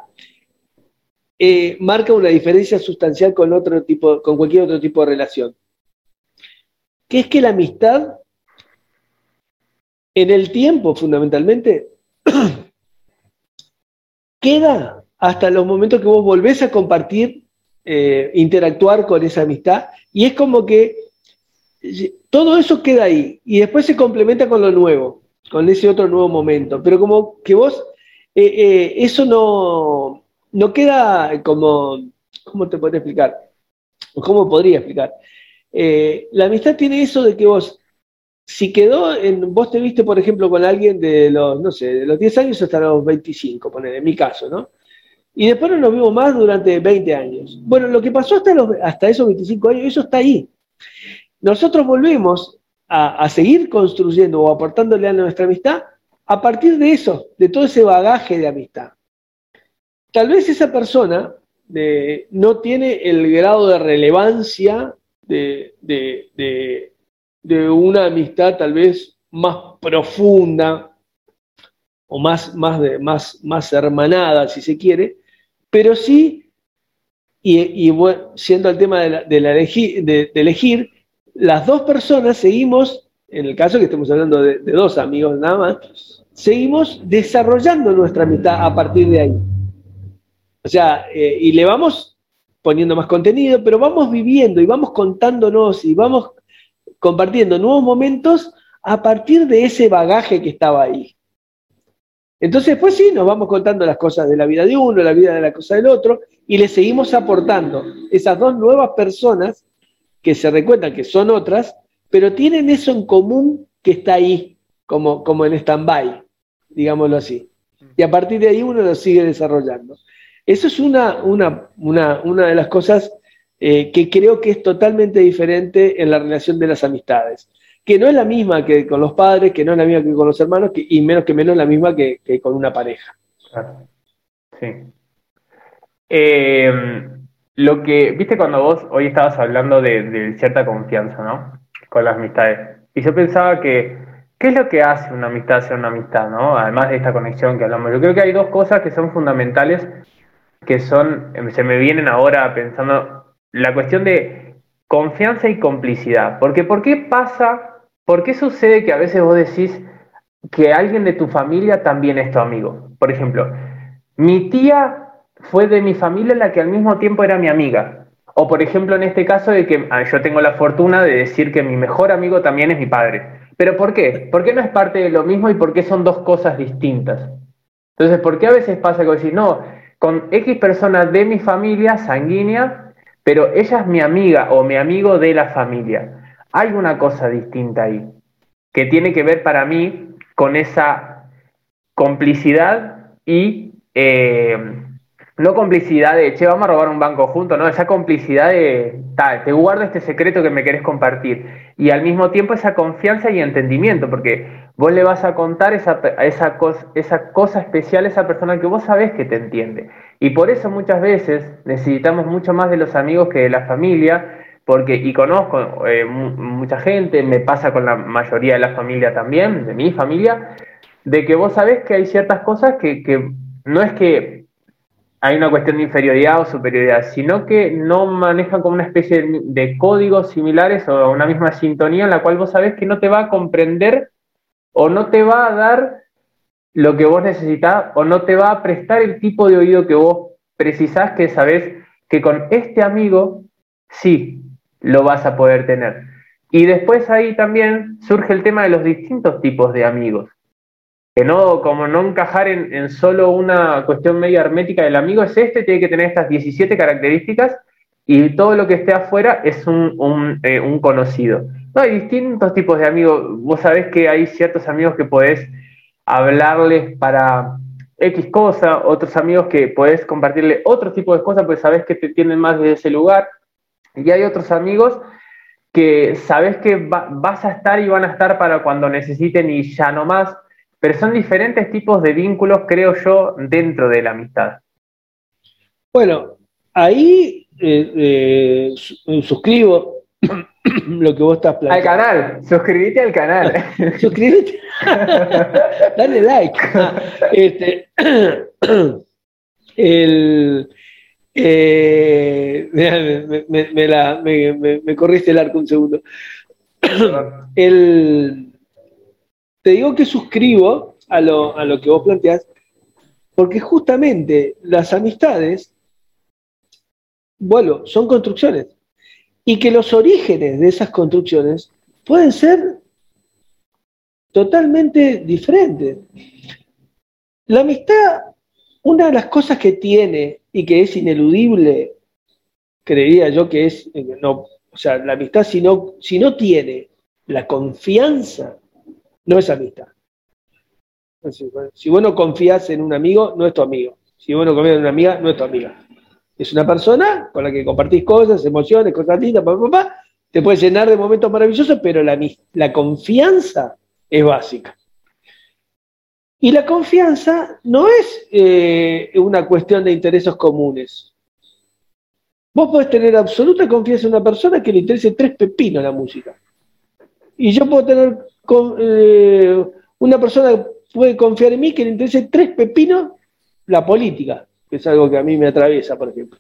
S1: eh, marca una diferencia sustancial con otro tipo, con cualquier otro tipo de relación. Que es que la amistad, en el tiempo fundamentalmente, queda hasta los momentos que vos volvés a compartir, eh, interactuar con esa amistad, y es como que todo eso queda ahí, y después se complementa con lo nuevo, con ese otro nuevo momento, pero como que vos, eh, eh, eso no, no queda como, ¿cómo te podría explicar? ¿Cómo podría explicar? la amistad tiene eso de que vos si quedó en, vos te viste, por ejemplo, con alguien de los, no sé, de los 10 años hasta los 25, poner, en mi caso, ¿no? Y después no nos vimos más durante 20 años. Bueno, lo que pasó hasta, los, hasta esos 25 años, eso está ahí. Nosotros volvemos a, a seguir construyendo o aportándole a nuestra amistad a partir de eso, de todo ese bagaje de amistad. Tal vez esa persona de, no tiene el grado de relevancia de de una amistad tal vez más profunda o más, más, de, más, más hermanada, si se quiere, pero sí, y, siendo el tema de, la, elegir, las dos personas seguimos, en el caso que estemos hablando de, dos amigos nada más, seguimos desarrollando nuestra amistad a partir de ahí. O sea, eh, y le vamos poniendo más contenido, pero vamos viviendo y vamos contándonos y vamos compartiendo nuevos momentos a partir de ese bagaje que estaba ahí. Entonces, pues sí, nos vamos contando las cosas de la vida de uno, la vida de la cosa del otro, y le seguimos aportando esas dos nuevas personas que se recuentan que son otras, pero tienen eso en común que está ahí, como, como en stand-by, digámoslo así. Y a partir de ahí uno lo sigue desarrollando. Eso es una, una, una, una de las cosas eh, que creo que es totalmente diferente en la relación de las amistades, que no es la misma que con los padres, que no es la misma que con los hermanos, y menos que menos la misma que, con una pareja.
S2: Sí. Eh, lo que, viste cuando vos hoy estabas hablando de, cierta confianza, ¿no? Con las amistades. Y yo pensaba que, ¿qué es lo que hace una amistad ser una amistad, ¿no? Además de esta conexión que hablamos. Yo creo que hay dos cosas que son fundamentales, que son, se me vienen ahora pensando la cuestión de confianza y complicidad. Porque ¿por qué pasa, por qué sucede que a veces vos decís que alguien de tu familia también es tu amigo? Por ejemplo, mi tía fue de mi familia la que al mismo tiempo era mi amiga. O por ejemplo en este caso de que ah, yo tengo la fortuna de decir que mi mejor amigo también es mi padre. ¿Pero por qué? ¿Por qué no es parte de lo mismo y por qué son dos cosas distintas? Entonces, ¿por qué a veces pasa que decir, no, con X persona de mi familia sanguínea, pero ella es mi amiga o mi amigo de la familia? Hay una cosa distinta ahí, que tiene que ver para mí con esa complicidad y eh, no complicidad de, che, vamos a robar un banco juntos, no, esa complicidad de, tal, te guardo este secreto que me querés compartir. Y al mismo tiempo esa confianza y entendimiento, porque vos le vas a contar esa, esa, cosa, esa cosa especial a esa persona que vos sabés que te entiende. Y por eso muchas veces necesitamos mucho más de los amigos que de la familia, porque, y conozco eh, mucha gente, me pasa con la mayoría de la familia también, de mi familia, de que vos sabés que hay ciertas cosas que, que no es que hay una cuestión de inferioridad o superioridad, sino que no manejan como una especie de, códigos similares o una misma sintonía en la cual vos sabés que no te va a comprender o no te va a dar lo que vos necesitas o no te va a prestar el tipo de oído que vos precisás que sabés que con este amigo sí lo vas a poder tener. Y después ahí también surge el tema de los distintos tipos de amigos que no, como no encajar en, solo una cuestión media hermética del amigo es este, tiene que tener estas 17 características y todo lo que esté afuera es un, eh, un, conocido. No, hay distintos tipos de amigos. Vos sabés que hay ciertos amigos que podés hablarles para X cosa, otros amigos que podés compartirle otro tipo de cosas, pues sabés que te tienen más desde ese lugar. Y hay otros amigos que sabés que vas a estar y van a estar para cuando necesiten y ya no más pero son diferentes tipos de vínculos, creo yo, dentro de la amistad.
S1: Bueno, ahí eh, eh, suscribo lo que vos estás
S2: planteando. Al canal, suscríbete al canal.
S1: suscríbete. Dale like. Este, el, eh, me, me, corriste el arco un segundo. el, te digo que suscribo a lo, a lo que vos planteás, porque justamente las amistades, bueno, son construcciones. Y que los orígenes de esas construcciones pueden ser totalmente diferentes. La amistad, una de las cosas que tiene y que es ineludible, creería yo que es, no, o sea, la amistad si no, si no tiene la confianza no es amistad. Si vos no confías en un amigo, no es tu amigo. Si vos no confías en una amiga, no es tu amiga. Es una persona con la que compartís cosas, emociones, cosas lindas, papá, te puede llenar de momentos maravillosos, pero la, confianza es básica. Y la confianza no es eh, una cuestión de intereses comunes. Vos podés tener absoluta confianza en una persona que le interese tres pepinos la música. Y yo puedo tener eh, una persona puede confiar en mí que le interese tres pepinos la política, que es algo que a mí me atraviesa, por ejemplo.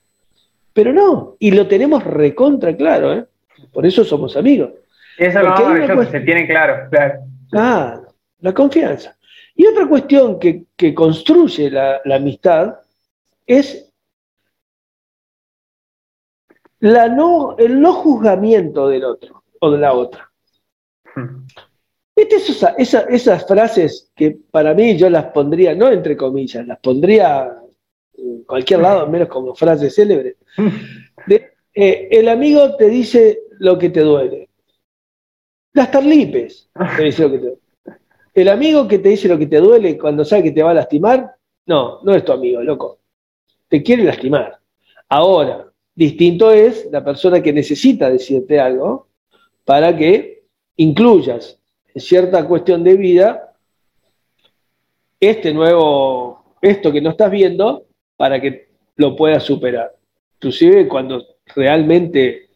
S1: Pero no, y lo tenemos recontra claro, ¿eh? Por eso somos amigos.
S2: Eso no, se tiene claro, claro.
S1: Ah, la confianza. Y otra cuestión que, construye la, amistad es la no, el no juzgamiento del otro o de la otra. Hmm. ¿Viste esas, frases que para mí yo las pondría, no entre comillas, las pondría en cualquier lado, menos como frases célebres? Eh, el amigo te dice lo que te duele. Las tarlipes te dice lo que te duele. El amigo que te dice lo que te duele cuando sabe que te va a lastimar, no, no es tu amigo, loco. Te quiere lastimar. Ahora, distinto es la persona que necesita decirte algo para que incluyas cierta cuestión de vida este nuevo, esto que no estás viendo, para que lo puedas superar. Inclusive cuando realmente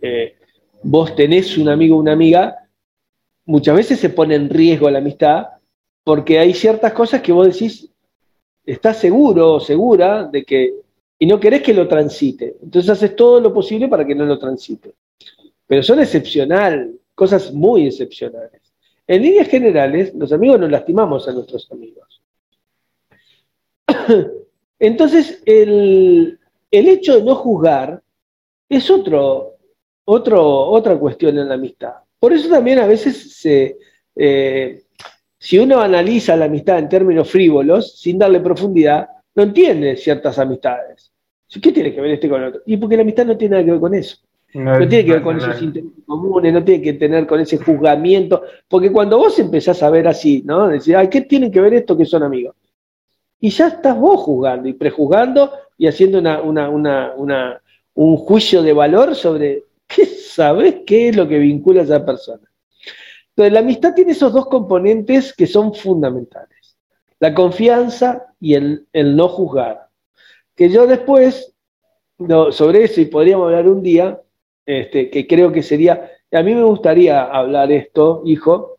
S1: eh, vos tenés un amigo o una amiga, muchas veces se pone en riesgo la amistad porque hay ciertas cosas que vos decís, estás seguro o segura de que, y no querés que lo transite. Entonces haces todo lo posible para que no lo transite. Pero son excepcional, cosas muy excepcionales. En líneas generales, los amigos nos lastimamos a nuestros amigos. Entonces, el, hecho de no juzgar es otro, otro, otra cuestión en la amistad. Por eso también a veces se, eh, si uno analiza la amistad en términos frívolos, sin darle profundidad, no entiende ciertas amistades. ¿Qué tiene que ver este con el otro? Y porque la amistad no tiene nada que ver con eso. No, tiene que ver con esos intereses comunes, no tiene que tener con ese juzgamiento, porque cuando vos empezás a ver así, ¿no? Decir, ay, ¿qué tiene que ver esto que son amigos? Y ya estás vos juzgando y prejuzgando y haciendo un juicio de valor sobre qué sabes qué es lo que vincula a esa persona. Entonces, la amistad tiene esos dos componentes que son fundamentales: la confianza y el, no juzgar. Que yo después, sobre eso, y podríamos hablar un día, este, que creo que sería, a mí me gustaría hablar esto, hijo,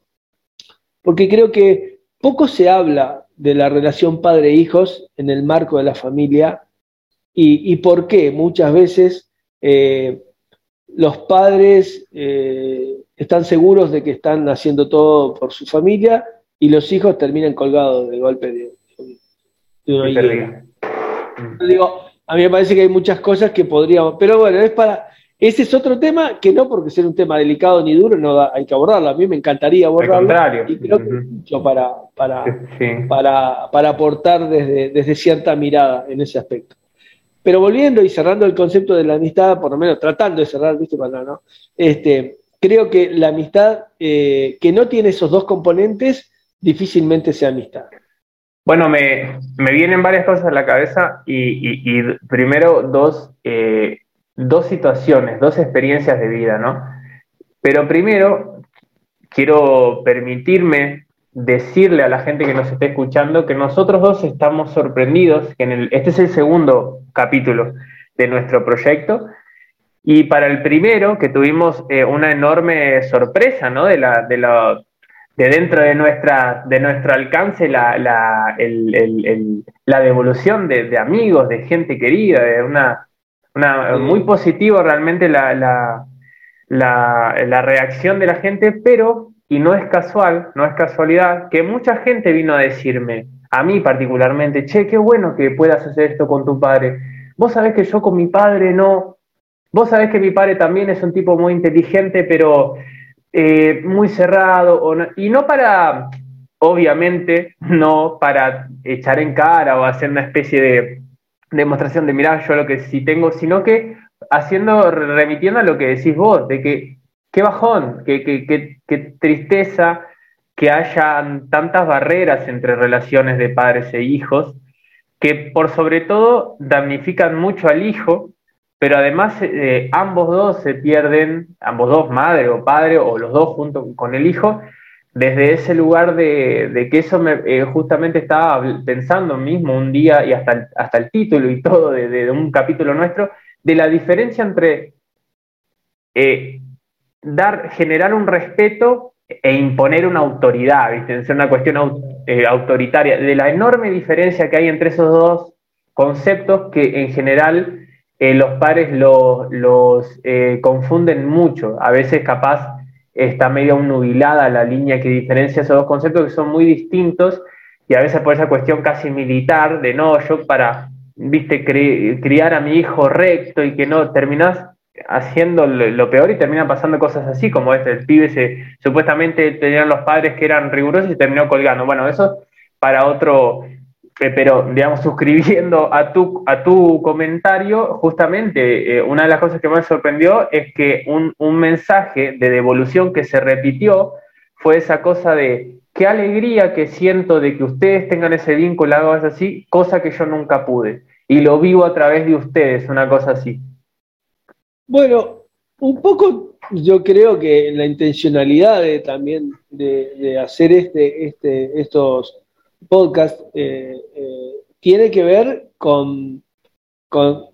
S1: porque creo que poco se habla de la relación padre-hijos en el marco de la familia. Y, por qué muchas veces eh, los padres eh, están seguros de que están haciendo todo por su familia y los hijos terminan colgados de golpe de, de Digo, a mí me parece que hay muchas cosas que podríamos, pero bueno, es para, ese es otro tema que no porque sea un tema delicado ni duro, no hay que abordarlo. A mí me encantaría abordarlo. Y creo que mucho para, para, para, para, aportar desde, desde cierta mirada en ese aspecto. Pero volviendo y cerrando el concepto de la amistad, por lo menos tratando de cerrar, ¿viste? ¿no? Este, creo que la amistad eh, que no tiene esos dos componentes difícilmente sea amistad.
S2: Bueno, me, me vienen varias cosas a la cabeza y, y, primero dos eh, dos situaciones, dos experiencias de vida, ¿no? Pero primero quiero permitirme decirle a la gente que nos esté escuchando que nosotros dos estamos sorprendidos, que este es el segundo capítulo de nuestro proyecto, y para el primero, que tuvimos eh, una enorme sorpresa, ¿no? De, la, de, la, de dentro de, nuestra, de nuestro alcance, la, devolución de, de, amigos, de gente querida, de una, muy positivo realmente la, la, la, reacción de la gente, pero, y no es casual, no es casualidad, que mucha gente vino a decirme, a mí particularmente, che, qué bueno que puedas hacer esto con tu padre. Vos sabés que yo con mi padre no. Vos sabés que mi padre también es un tipo muy inteligente, pero eh, muy cerrado. O y no para, obviamente, no para echar en cara o hacer una especie de demostración de, mirar yo lo que sí tengo, sino que haciendo, remitiendo a lo que decís vos, de que qué bajón, qué, qué, tristeza que hayan tantas barreras entre relaciones de padres e hijos, que por sobre todo damnifican mucho al hijo, pero además eh, ambos dos se pierden, ambos dos, madre o padre, o los dos junto con el hijo, desde ese lugar de, que eso me, eh, justamente estaba pensando mismo un día y hasta el, hasta el título y todo de, un capítulo nuestro, de la diferencia entre eh, dar, generar un respeto e imponer una autoridad, ¿viste? ser una cuestión eh, autoritaria, de la enorme diferencia que hay entre esos dos conceptos que en general los pares los confunden mucho, a veces capaz está medio nubilada la línea que diferencia esos dos conceptos que son muy distintos y a veces por esa cuestión casi militar de no, yo para, viste, criar a mi hijo recto y que no, terminás haciendo lo peor y terminan pasando cosas así como este, el pibe se, supuestamente tenían los padres que eran rigurosos y terminó colgando. Bueno, eso para otro, pero digamos, suscribiendo a tu, a tu comentario, justamente eh, una de las cosas que me sorprendió es que un, un, mensaje de devolución que se repitió fue esa cosa de qué alegría que siento de que ustedes tengan ese vínculo, algo así, cosa que yo nunca pude. Y lo vivo a través de ustedes, una cosa así.
S1: Bueno, un poco yo creo que la intencionalidad de, también de, de hacer este, este, estos podcast eh, eh, tiene que ver con, con,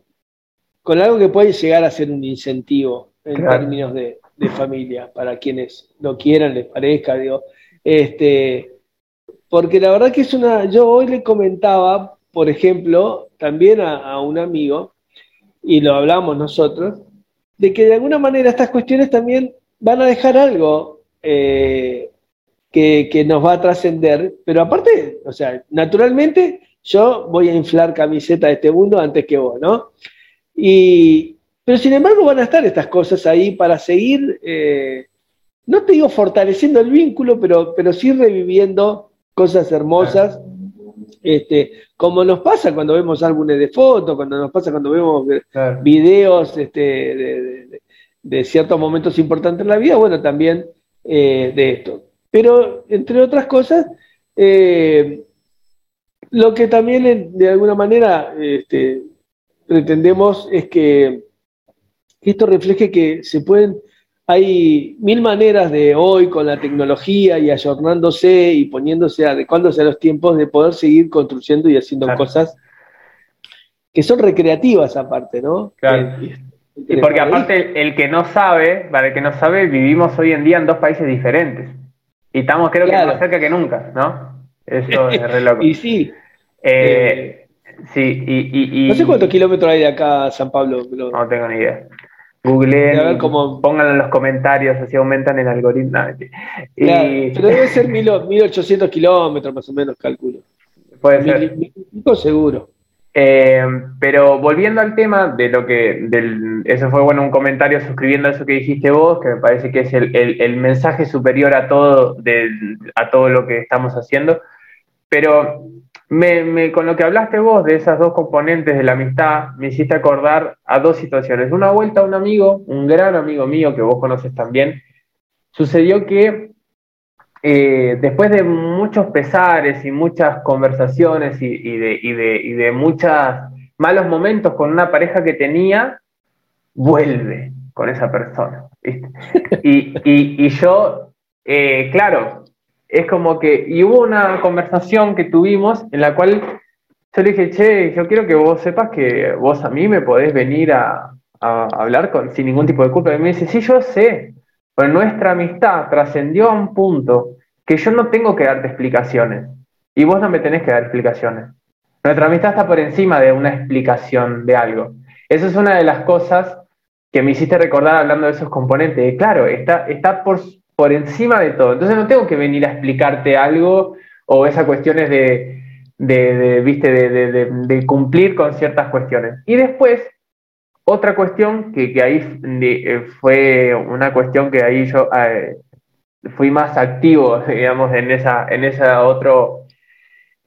S1: algo que puede llegar a ser un incentivo en términos de, familia, para quienes lo quieran, les parezca, digo. Este, porque la verdad que es una. Yo hoy le comentaba, por ejemplo, también a, un amigo, y lo hablamos nosotros, de que de alguna manera estas cuestiones también van a dejar algo eh, que, nos va a trascender, pero aparte, o sea, naturalmente yo voy a inflar camiseta de este mundo antes que vos, ¿no? Y, pero sin embargo van a estar estas cosas ahí para seguir, eh, no te digo fortaleciendo el vínculo, pero, pero sí reviviendo cosas hermosas. Este, como nos pasa cuando vemos álbumes de fotos, cuando nos pasa cuando vemos videos este, de, ciertos momentos importantes en la vida, bueno, también eh, de esto. Pero, entre otras cosas, eh, lo que también de alguna manera este, pretendemos es que esto refleje que se pueden hay mil maneras de hoy con la tecnología y ayornándose y poniéndose, adecuándose a los tiempos de poder seguir construyendo y haciendo cosas que son recreativas aparte, ¿no?
S2: Claro. Eh, y, porque aparte el, que no sabe, para el que no sabe, vivimos hoy en día en dos países diferentes. Y estamos creo que más cerca que nunca, ¿no? Eso es re loco.
S1: y sí.
S2: Eh, eh, sí, y,
S1: No sé cuántos kilómetros hay de acá a San Pablo.
S2: No tengo ni idea. Google, pónganlo en los comentarios, así aumentan el algoritmo.
S1: pero debe ser 1800 kilómetros más o menos, calculo.
S2: Puede ser.
S1: seguro.
S2: Eh, pero volviendo al tema de lo que, eso fue bueno un comentario suscribiendo a eso que dijiste vos, que me parece que es el, mensaje superior a todo, a todo lo que estamos haciendo. Pero me, con lo que hablaste vos de esas dos componentes de la amistad, me hiciste acordar a dos situaciones. Una vuelta a un amigo, un gran amigo mío que vos conoces también, sucedió que eh, después de muchos pesares y muchas conversaciones y, de, muchos malos momentos con una pareja que tenía, vuelve con esa persona. Y, yo, eh, claro, es como que, y hubo una conversación que tuvimos en la cual yo le dije, che, yo quiero que vos sepas que vos a mí me podés venir a, hablar con, sin ningún tipo de culpa. Y me dice, sí, yo sé, pero nuestra amistad trascendió a un punto que yo no tengo que darte explicaciones y vos no me tenés que dar explicaciones. Nuestra amistad está por encima de una explicación de algo. Esa es una de las cosas que me hiciste recordar hablando de esos componentes. Claro, está, está por, por encima de todo. Entonces no tengo que venir a explicarte algo o esas cuestiones de, ¿viste? De, cumplir con ciertas cuestiones. Y después, otra cuestión que, ahí eh, fue una cuestión que ahí yo eh, fui más activo, digamos, en esa, en esa otra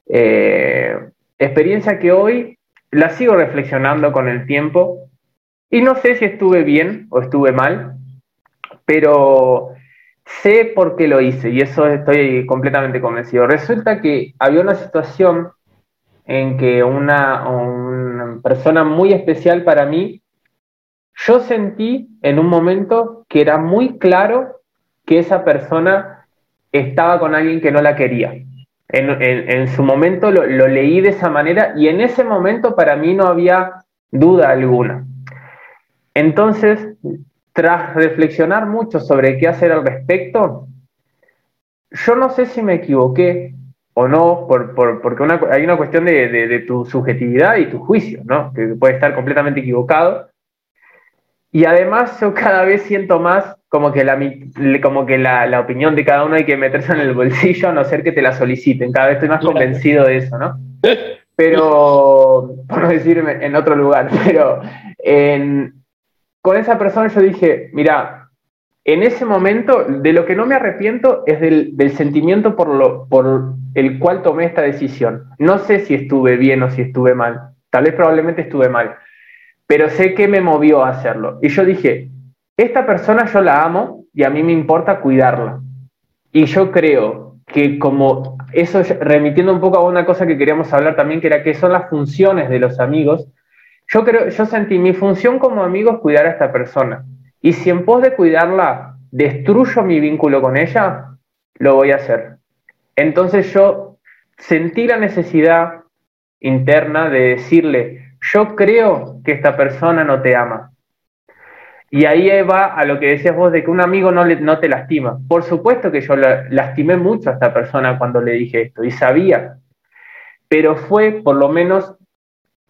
S2: eh, experiencia que hoy la sigo reflexionando con el tiempo y no sé si estuve bien o estuve mal, pero sé por qué lo hice y eso estoy completamente convencido. Resulta que había una situación en que una, una, persona muy especial para mí, yo sentí en un momento que era muy claro que esa persona estaba con alguien que no la quería. En, su momento lo, leí de esa manera y en ese momento para mí no había duda alguna. Entonces, tras reflexionar mucho sobre qué hacer al respecto, yo no sé si me equivoqué o no, por, porque hay una cuestión de, tu subjetividad y tu juicio, ¿no? que puede estar completamente equivocado. Y además yo cada vez siento más como que, la, como que la, opinión de cada uno hay que meterse en el bolsillo a no ser que te la soliciten. Cada vez estoy más convencido de eso, ¿no? Pero, por no decirme en otro lugar, pero en, con esa persona yo dije, mira, en ese momento de lo que no me arrepiento es del, sentimiento por, lo, por el cual tomé esta decisión. No sé si estuve bien o si estuve mal. Tal vez probablemente estuve mal. Pero sé que me movió a hacerlo. Y yo dije, esta persona yo la amo y a mí me importa cuidarla. Y yo creo que como eso, remitiendo un poco a una cosa que queríamos hablar también, que era que son las funciones de los amigos, yo creo, yo sentí mi función como amigo es cuidar a esta persona. Y si en pos de cuidarla destruyo mi vínculo con ella, lo voy a hacer. Entonces yo sentí la necesidad interna de decirle, yo creo que esta persona no te ama. Y ahí va a lo que decías vos de que un amigo no, le, no te lastima. Por supuesto que yo lastimé mucho a esta persona cuando le dije esto y sabía, pero fue por lo menos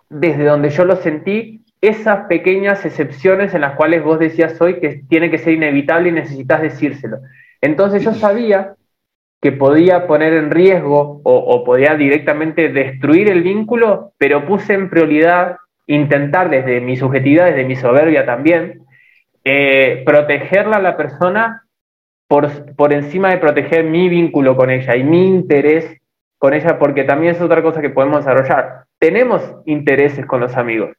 S2: desde donde yo lo sentí, esas pequeñas excepciones en las cuales vos decías hoy que tiene que ser inevitable y necesitas decírselo. Entonces yo sabía que podía poner en riesgo o, podía directamente destruir el vínculo, pero puse en prioridad intentar desde mi subjetividad, desde mi soberbia también, eh, protegerla a la persona por, por encima de proteger mi vínculo con ella y mi interés con ella, porque también es otra cosa que podemos desarrollar. Tenemos intereses con los amigos,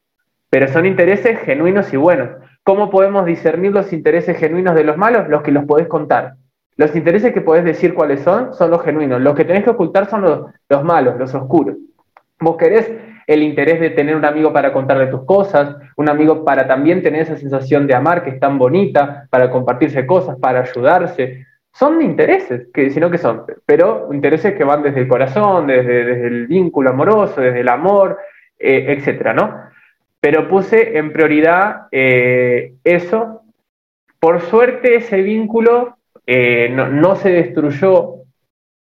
S2: pero son intereses genuinos y buenos. ¿Cómo podemos discernir los intereses genuinos de los malos? Los que los podés contar. Los intereses que podés decir cuáles son, son los genuinos. Los que tenés que ocultar son los, los malos, los oscuros. Vos querés el interés de tener un amigo para contarle tus cosas, un amigo para también tener esa sensación de amar que es tan bonita, para compartirse cosas, para ayudarse. Son intereses, que, sino que son, pero intereses que van desde el corazón, desde, desde el vínculo amoroso, desde el amor, eh, etcétera, ¿no? Pero puse en prioridad eh, eso. Por suerte ese vínculo eh, no, se destruyó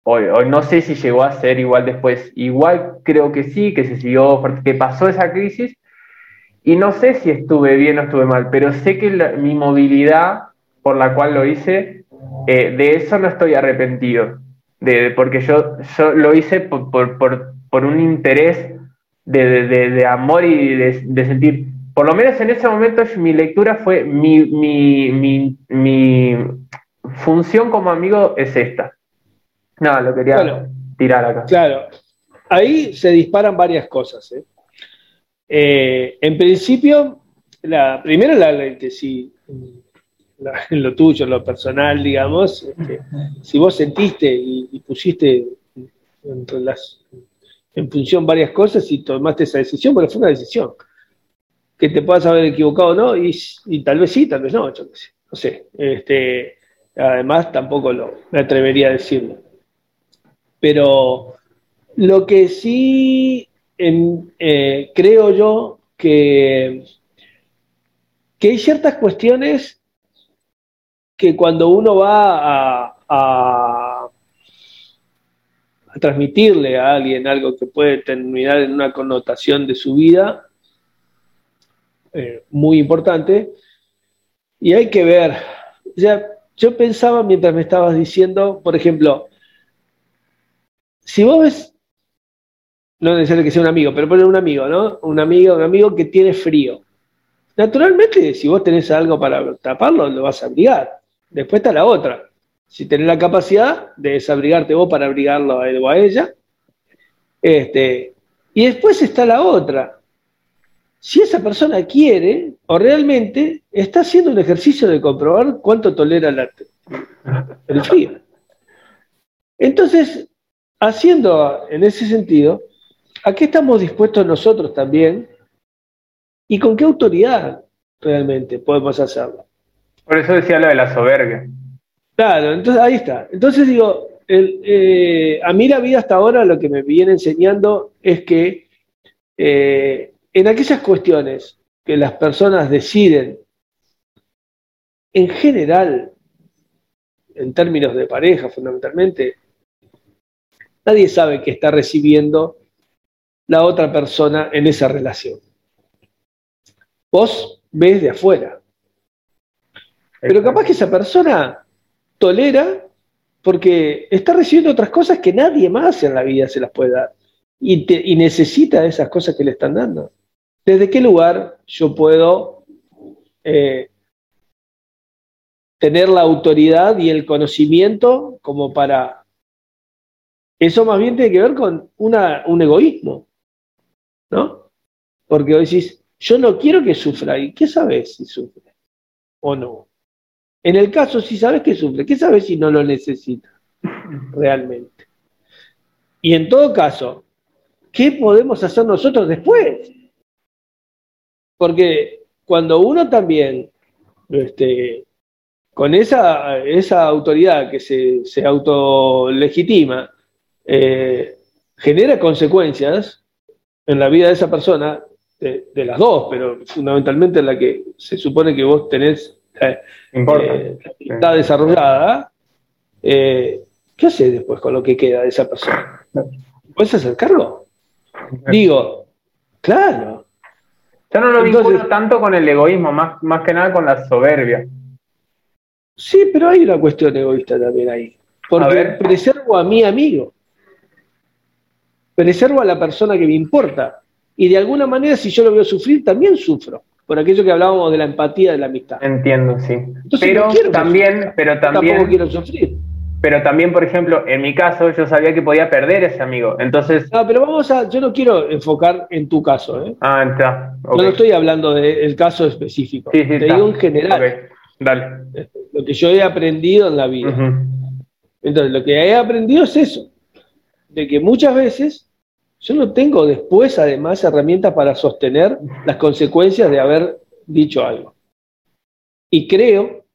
S2: Hoy, no sé si llegó a ser igual después. Igual creo que sí, que se siguió, que pasó esa crisis. Y no sé si estuve bien o estuve mal, pero sé que mi movilidad por la cual lo hice, eh, de eso no estoy arrepentido. De, porque yo, lo hice por, por, por, un interés de, de, de amor y de, sentir. Por lo menos en ese momento mi lectura fue mi, mi, mi función como amigo es esta no, lo quería tirar acá.
S1: Claro, ahí se disparan varias cosas. ¿eh? Eh, en principio, la primera, la, que si en lo tuyo, en lo personal, digamos, este, si vos sentiste y, pusiste en, las, en función varias cosas y tomaste esa decisión, porque fue una decisión. Que te puedas haber equivocado o no, y, tal vez sí, tal vez no, yo. No sé. Este, además, tampoco lo, me atrevería a decirlo. Pero lo que sí eh, creo yo que, que hay ciertas cuestiones que cuando uno va a, transmitirle a alguien algo que puede terminar en una connotación de su vida eh, muy importante, y hay que ver, o sea, yo pensaba mientras me estabas diciendo, por ejemplo, si vos ves, no es necesario que sea un amigo, pero poner un amigo, ¿no? Un amigo, un amigo que tiene frío. Naturalmente, si vos tenés algo para taparlo, lo vas a abrigar. Después está la otra. Si tenés la capacidad de desabrigarte vos para abrigarlo a él o a ella. Este, y después está la otra. Si esa persona quiere o realmente está haciendo un ejercicio de comprobar cuánto tolera el frío. Entonces, haciendo en ese sentido, ¿a qué estamos dispuestos nosotros también? ¿Y con qué autoridad realmente podemos hacerlo?
S2: Por eso decía lo de la soberbia.
S1: Claro, entonces ahí está. Entonces digo, eh, a mí la vida hasta ahora lo que me viene enseñando es que eh, en aquellas cuestiones que las personas deciden, en general, en términos de pareja fundamentalmente, Nadie sabe qué está recibiendo la otra persona en esa relación. Vos ves de afuera. Pero capaz que esa persona tolera porque está recibiendo otras cosas que nadie más en la vida se las puede dar. Y, necesita esas cosas que le están dando. ¿Desde qué lugar yo puedo eh, tener la autoridad y el conocimiento como para eso más bien tiene que ver con un egoísmo, ¿no? Porque vos decís, yo no quiero que sufra, ¿y qué sabes si sufre o no? En el caso, si sabes que sufre, ¿qué sabes si no lo necesita realmente? Y en todo caso, ¿qué podemos hacer nosotros después? Porque cuando uno también, este, con esa, esa autoridad que se, se autolegitima, eh, genera consecuencias en la vida de esa persona, de, las dos, pero fundamentalmente en la que se supone que vos tenés eh, eh está desarrollada, eh, ¿qué haces después con lo que queda de esa persona? ¿Puedes acercarlo? Digo, claro.
S2: Yo no lo vinculo tanto con el egoísmo, más, más que nada con la soberbia.
S1: Sí, pero hay una cuestión egoísta también ahí. Porque preservo a mi amigo. Preservo a la persona que me importa. Y de alguna manera, si yo lo veo sufrir, también sufro. Por aquello que hablábamos de la empatía de la amistad.
S2: Entiendo, sí. pero también, pero también. Tampoco quiero sufrir. Pero también, por ejemplo, en mi caso, yo sabía que podía perder ese amigo. Entonces.
S1: No, pero vamos a. Yo no quiero enfocar en tu caso, ¿eh? Ah, está. No estoy hablando del caso específico. Sí, sí, Te digo en general. Dale. Lo que yo he aprendido en la vida. Entonces, lo que he aprendido es eso. De que muchas veces yo no tengo después, además, herramientas para sostener las consecuencias de haber dicho algo. Y creo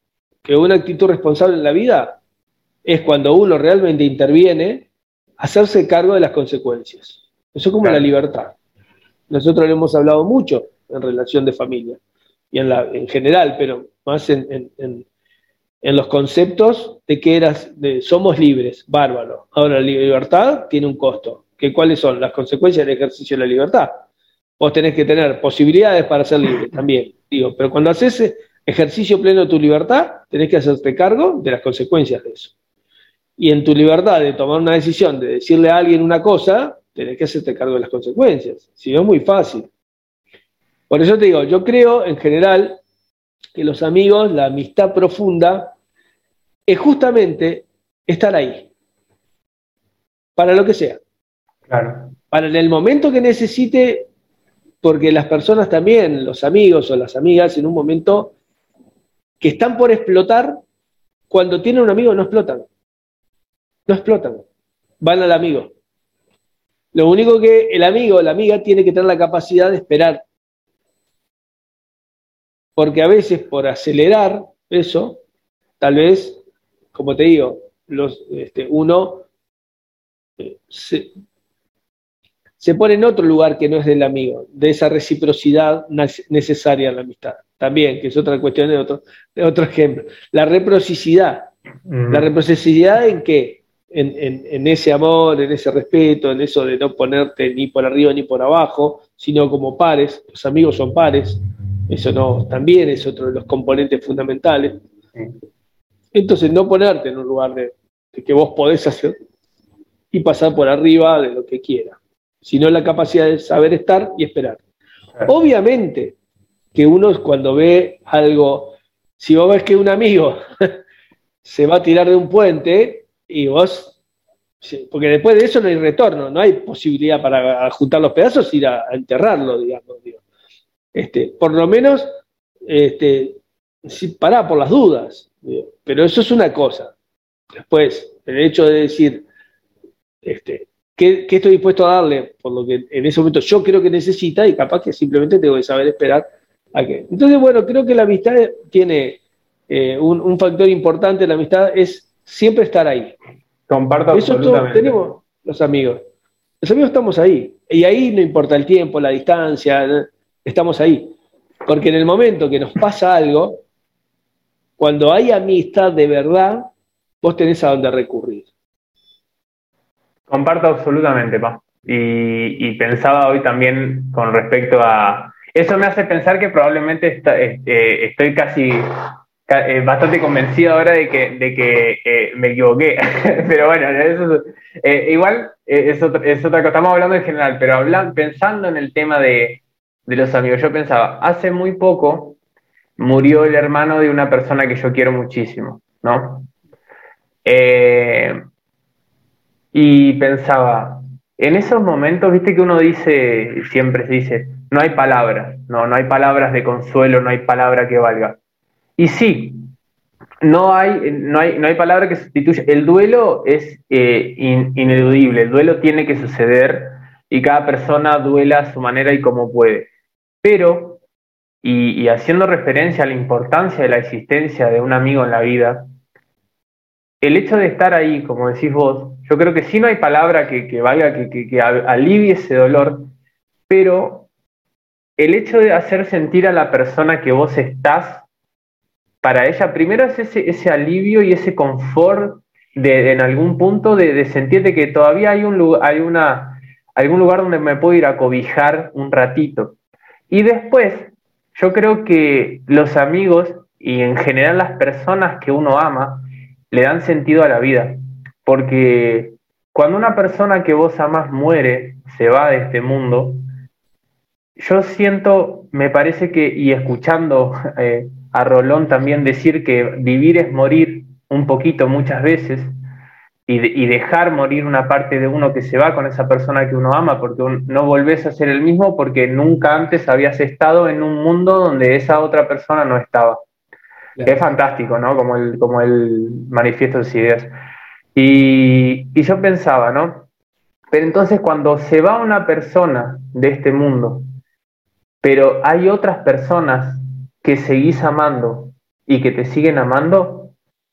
S1: que una actitud responsable en la vida es cuando uno realmente interviene, hacerse cargo de las consecuencias. Eso es como la libertad. Nosotros le hemos hablado mucho en relación de familia y en, la, en general, pero más en, en, en los conceptos de que eras, de, somos libres, bárbaro. Ahora, la libertad tiene un costo. ¿Que, ¿Cuáles son las consecuencias del ejercicio de la libertad? Vos tenés que tener posibilidades para ser libre también, digo, pero cuando haces ejercicio pleno de tu libertad, tenés que hacerte cargo de las consecuencias de eso. Y en tu libertad de tomar una decisión, de decirle a alguien una cosa, tenés que hacerte cargo de las consecuencias. Si no es muy fácil. Por eso te digo, yo creo en general que los amigos, la amistad profunda, es justamente estar ahí. Para lo que sea. Claro. Para en el momento que necesite, porque las personas también, los amigos o las amigas, en un momento que están por explotar, cuando tienen un amigo no explotan. No explotan. Van al amigo. Lo único que el amigo o la amiga tiene que tener la capacidad de esperar porque a veces por acelerar eso, tal vez, como te digo, los, este, uno eh, se, pone en otro lugar que no es del amigo, de esa reciprocidad necesaria en la amistad. También, que es otra cuestión de otro, de otro ejemplo. La reciprocidad. La reciprocidad en qué? En, en, ese amor, en ese respeto, en eso de no ponerte ni por arriba ni por abajo, sino como pares. Los amigos son pares. Eso no, también es otro de los componentes fundamentales. Entonces, no ponerte en un lugar de, que vos podés hacer y pasar por arriba de lo que quiera, sino la capacidad de saber estar y esperar. Obviamente que uno cuando ve algo, si vos ves que un amigo se va a tirar de un puente y vos, porque después de eso no hay retorno, no hay posibilidad para juntar los pedazos y ir a, enterrarlo, digamos. Este, por lo menos, este, pará por las dudas, pero eso es una cosa. Después, el hecho de decir, este, ¿qué, estoy dispuesto a darle? Por lo que en ese momento yo creo que necesita y capaz que simplemente tengo que saber esperar a que. Entonces, bueno, creo que la amistad tiene eh, un, factor importante, la amistad es siempre estar ahí.
S2: Comparto Eso absolutamente.
S1: tenemos los amigos. Los amigos estamos ahí. Y ahí no importa el tiempo, la distancia, estamos ahí. Porque en el momento que nos pasa algo, cuando hay amistad de verdad, vos tenés a dónde recurrir.
S2: Comparto absolutamente, Pa. Y, pensaba hoy también con respecto a... Eso me hace pensar que probablemente eh, estoy casi eh, bastante convencido ahora de que, de que eh, me equivoqué. pero bueno, eso, igual es, otra, es otra cosa. Estamos hablando en general, pero hablan, pensando en el tema de, de los amigos. Yo pensaba, hace muy poco murió el hermano de una persona que yo quiero muchísimo, ¿no? Eh, y pensaba, en esos momentos, viste que uno dice, siempre se dice, no hay palabras, no, no hay palabras de consuelo, no hay palabra que valga. Y sí, no hay, no hay, no hay palabra que sustituya. El duelo es eh, ineludible, el duelo tiene que suceder y cada persona duela a su manera y como puede. Pero, y, haciendo referencia a la importancia de la existencia de un amigo en la vida, el hecho de estar ahí, como decís vos, yo creo que sí no hay palabra que, valga, que, alivie ese dolor, pero el hecho de hacer sentir a la persona que vos estás, para ella primero es ese, alivio y ese confort de, en algún punto de, de, sentirte que todavía hay, un, hay una, algún lugar donde me puedo ir a cobijar un ratito. Y después, yo creo que los amigos y en general las personas que uno ama le dan sentido a la vida. porque cuando una persona que vos amás muere, se va de este mundo, yo siento, me parece que, y escuchando eh, a Rolón también decir que vivir es morir un poquito muchas veces, y, dejar morir una parte de uno que se va con esa persona que uno ama, porque no volvés a ser el mismo porque nunca antes habías estado en un mundo donde esa otra persona no estaba. Es fantástico, ¿no? Como el, como el manifiesto de ideas. Y, y yo pensaba, ¿no? Pero entonces cuando se va una persona de este mundo, pero hay otras personas que seguís amando y que te siguen amando,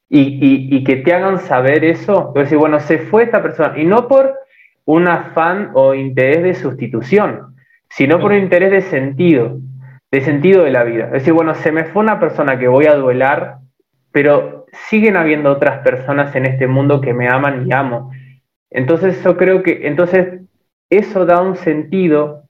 S2: y, que te hagan saber eso, decir, bueno, se fue esta persona, y no por un afán o interés de sustitución, sino por un interés de sentido, de sentido de la vida. Es decir, bueno, se me fue una persona que voy a duelar, pero siguen habiendo otras personas en este mundo que me aman y amo. Entonces yo creo que, entonces eso da un sentido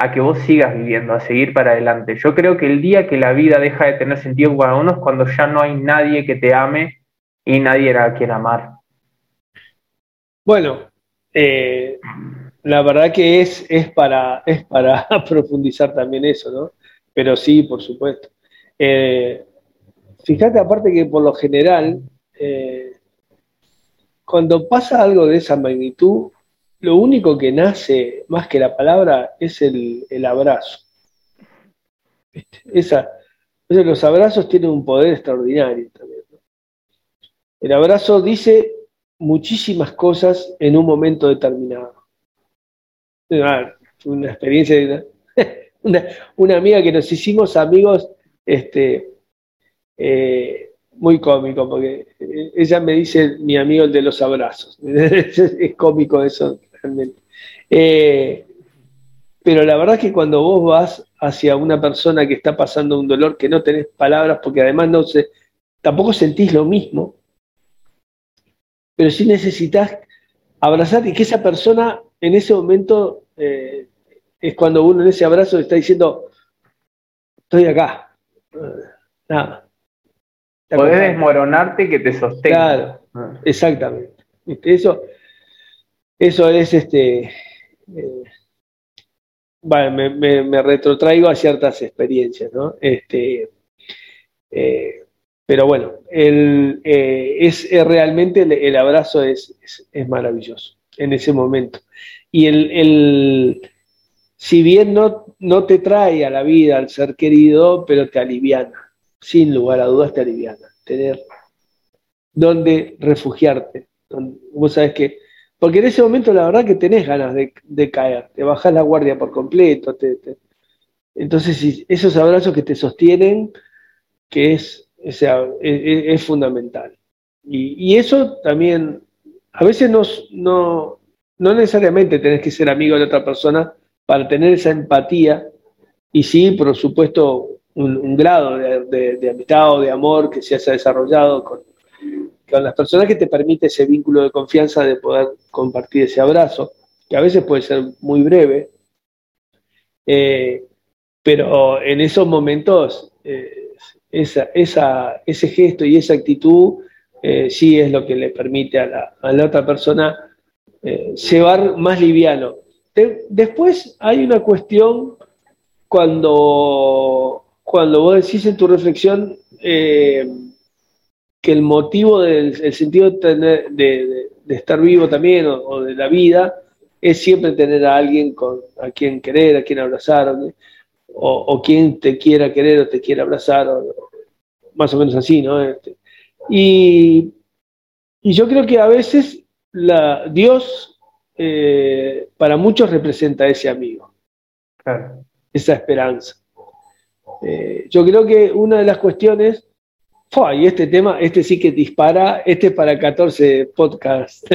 S2: a que vos sigas viviendo, a seguir para adelante. Yo creo que el día que la vida deja de tener sentido para uno es cuando ya no hay nadie que te ame y nadie era quien amar.
S1: Bueno, eh, la verdad que es, es, para, es para profundizar también eso, ¿no? Pero sí, por supuesto. Eh, fíjate aparte que por lo general, eh, cuando pasa algo de esa magnitud, lo único que nace más que la palabra es el, abrazo. Esa, los abrazos tienen un poder extraordinario también. El abrazo dice muchísimas cosas en un momento determinado. Una experiencia una, una, amiga que nos hicimos amigos, este, eh, muy cómico, porque ella me dice mi amigo el de los abrazos. es cómico eso realmente. Eh, pero la verdad es que cuando vos vas hacia una persona que está pasando un dolor que no tenés palabras, porque además no se, tampoco sentís lo mismo, pero sí necesitas abrazar y que esa persona en ese momento eh, es cuando uno en ese abrazo está diciendo, estoy acá. Nada.
S2: Podés desmoronarte que te sostenga.
S1: Claro, ah. exactamente. Eso, eso es este. Eh, me, retrotraigo a ciertas experiencias, ¿no? Este, eh, pero bueno, el, eh, es, realmente el, abrazo es, maravilloso en ese momento. Y el, si bien no, no te trae a la vida al ser querido, pero te aliviana, sin lugar a dudas te aliviana. Tener donde refugiarte. vos sabés que, porque en ese momento la verdad que tenés ganas de, caer, te bajás la guardia por completo. entonces, esos abrazos que te sostienen, que es sea, e, e, es, fundamental. Y, eso también, a veces no, no, necesariamente tenés que ser amigo de otra persona para tener esa empatía y sí, por supuesto, un, grado de, amistad o de amor que se haya desarrollado con, con las personas que te permite ese vínculo de confianza de poder compartir ese abrazo, que a veces puede ser muy breve, eh, pero en esos momentos eh, ese gesto y esa actitud eh, sí es lo que le permite a la, a la otra persona llevar más liviano. después hay una cuestión cuando, cuando vos decís en tu reflexión que el motivo del sentido de, tener, de, estar vivo también o, de la vida es siempre tener a alguien con, a quien querer, a quien abrazar o, quien te quiera querer o te quiera abrazar, más o menos así, ¿no? Este, y, yo creo que a veces la, Dios eh, para muchos representa ese amigo, esa esperanza. Eh, yo creo que una de las cuestiones, y este tema, este sí que dispara, este para 14 podcasts.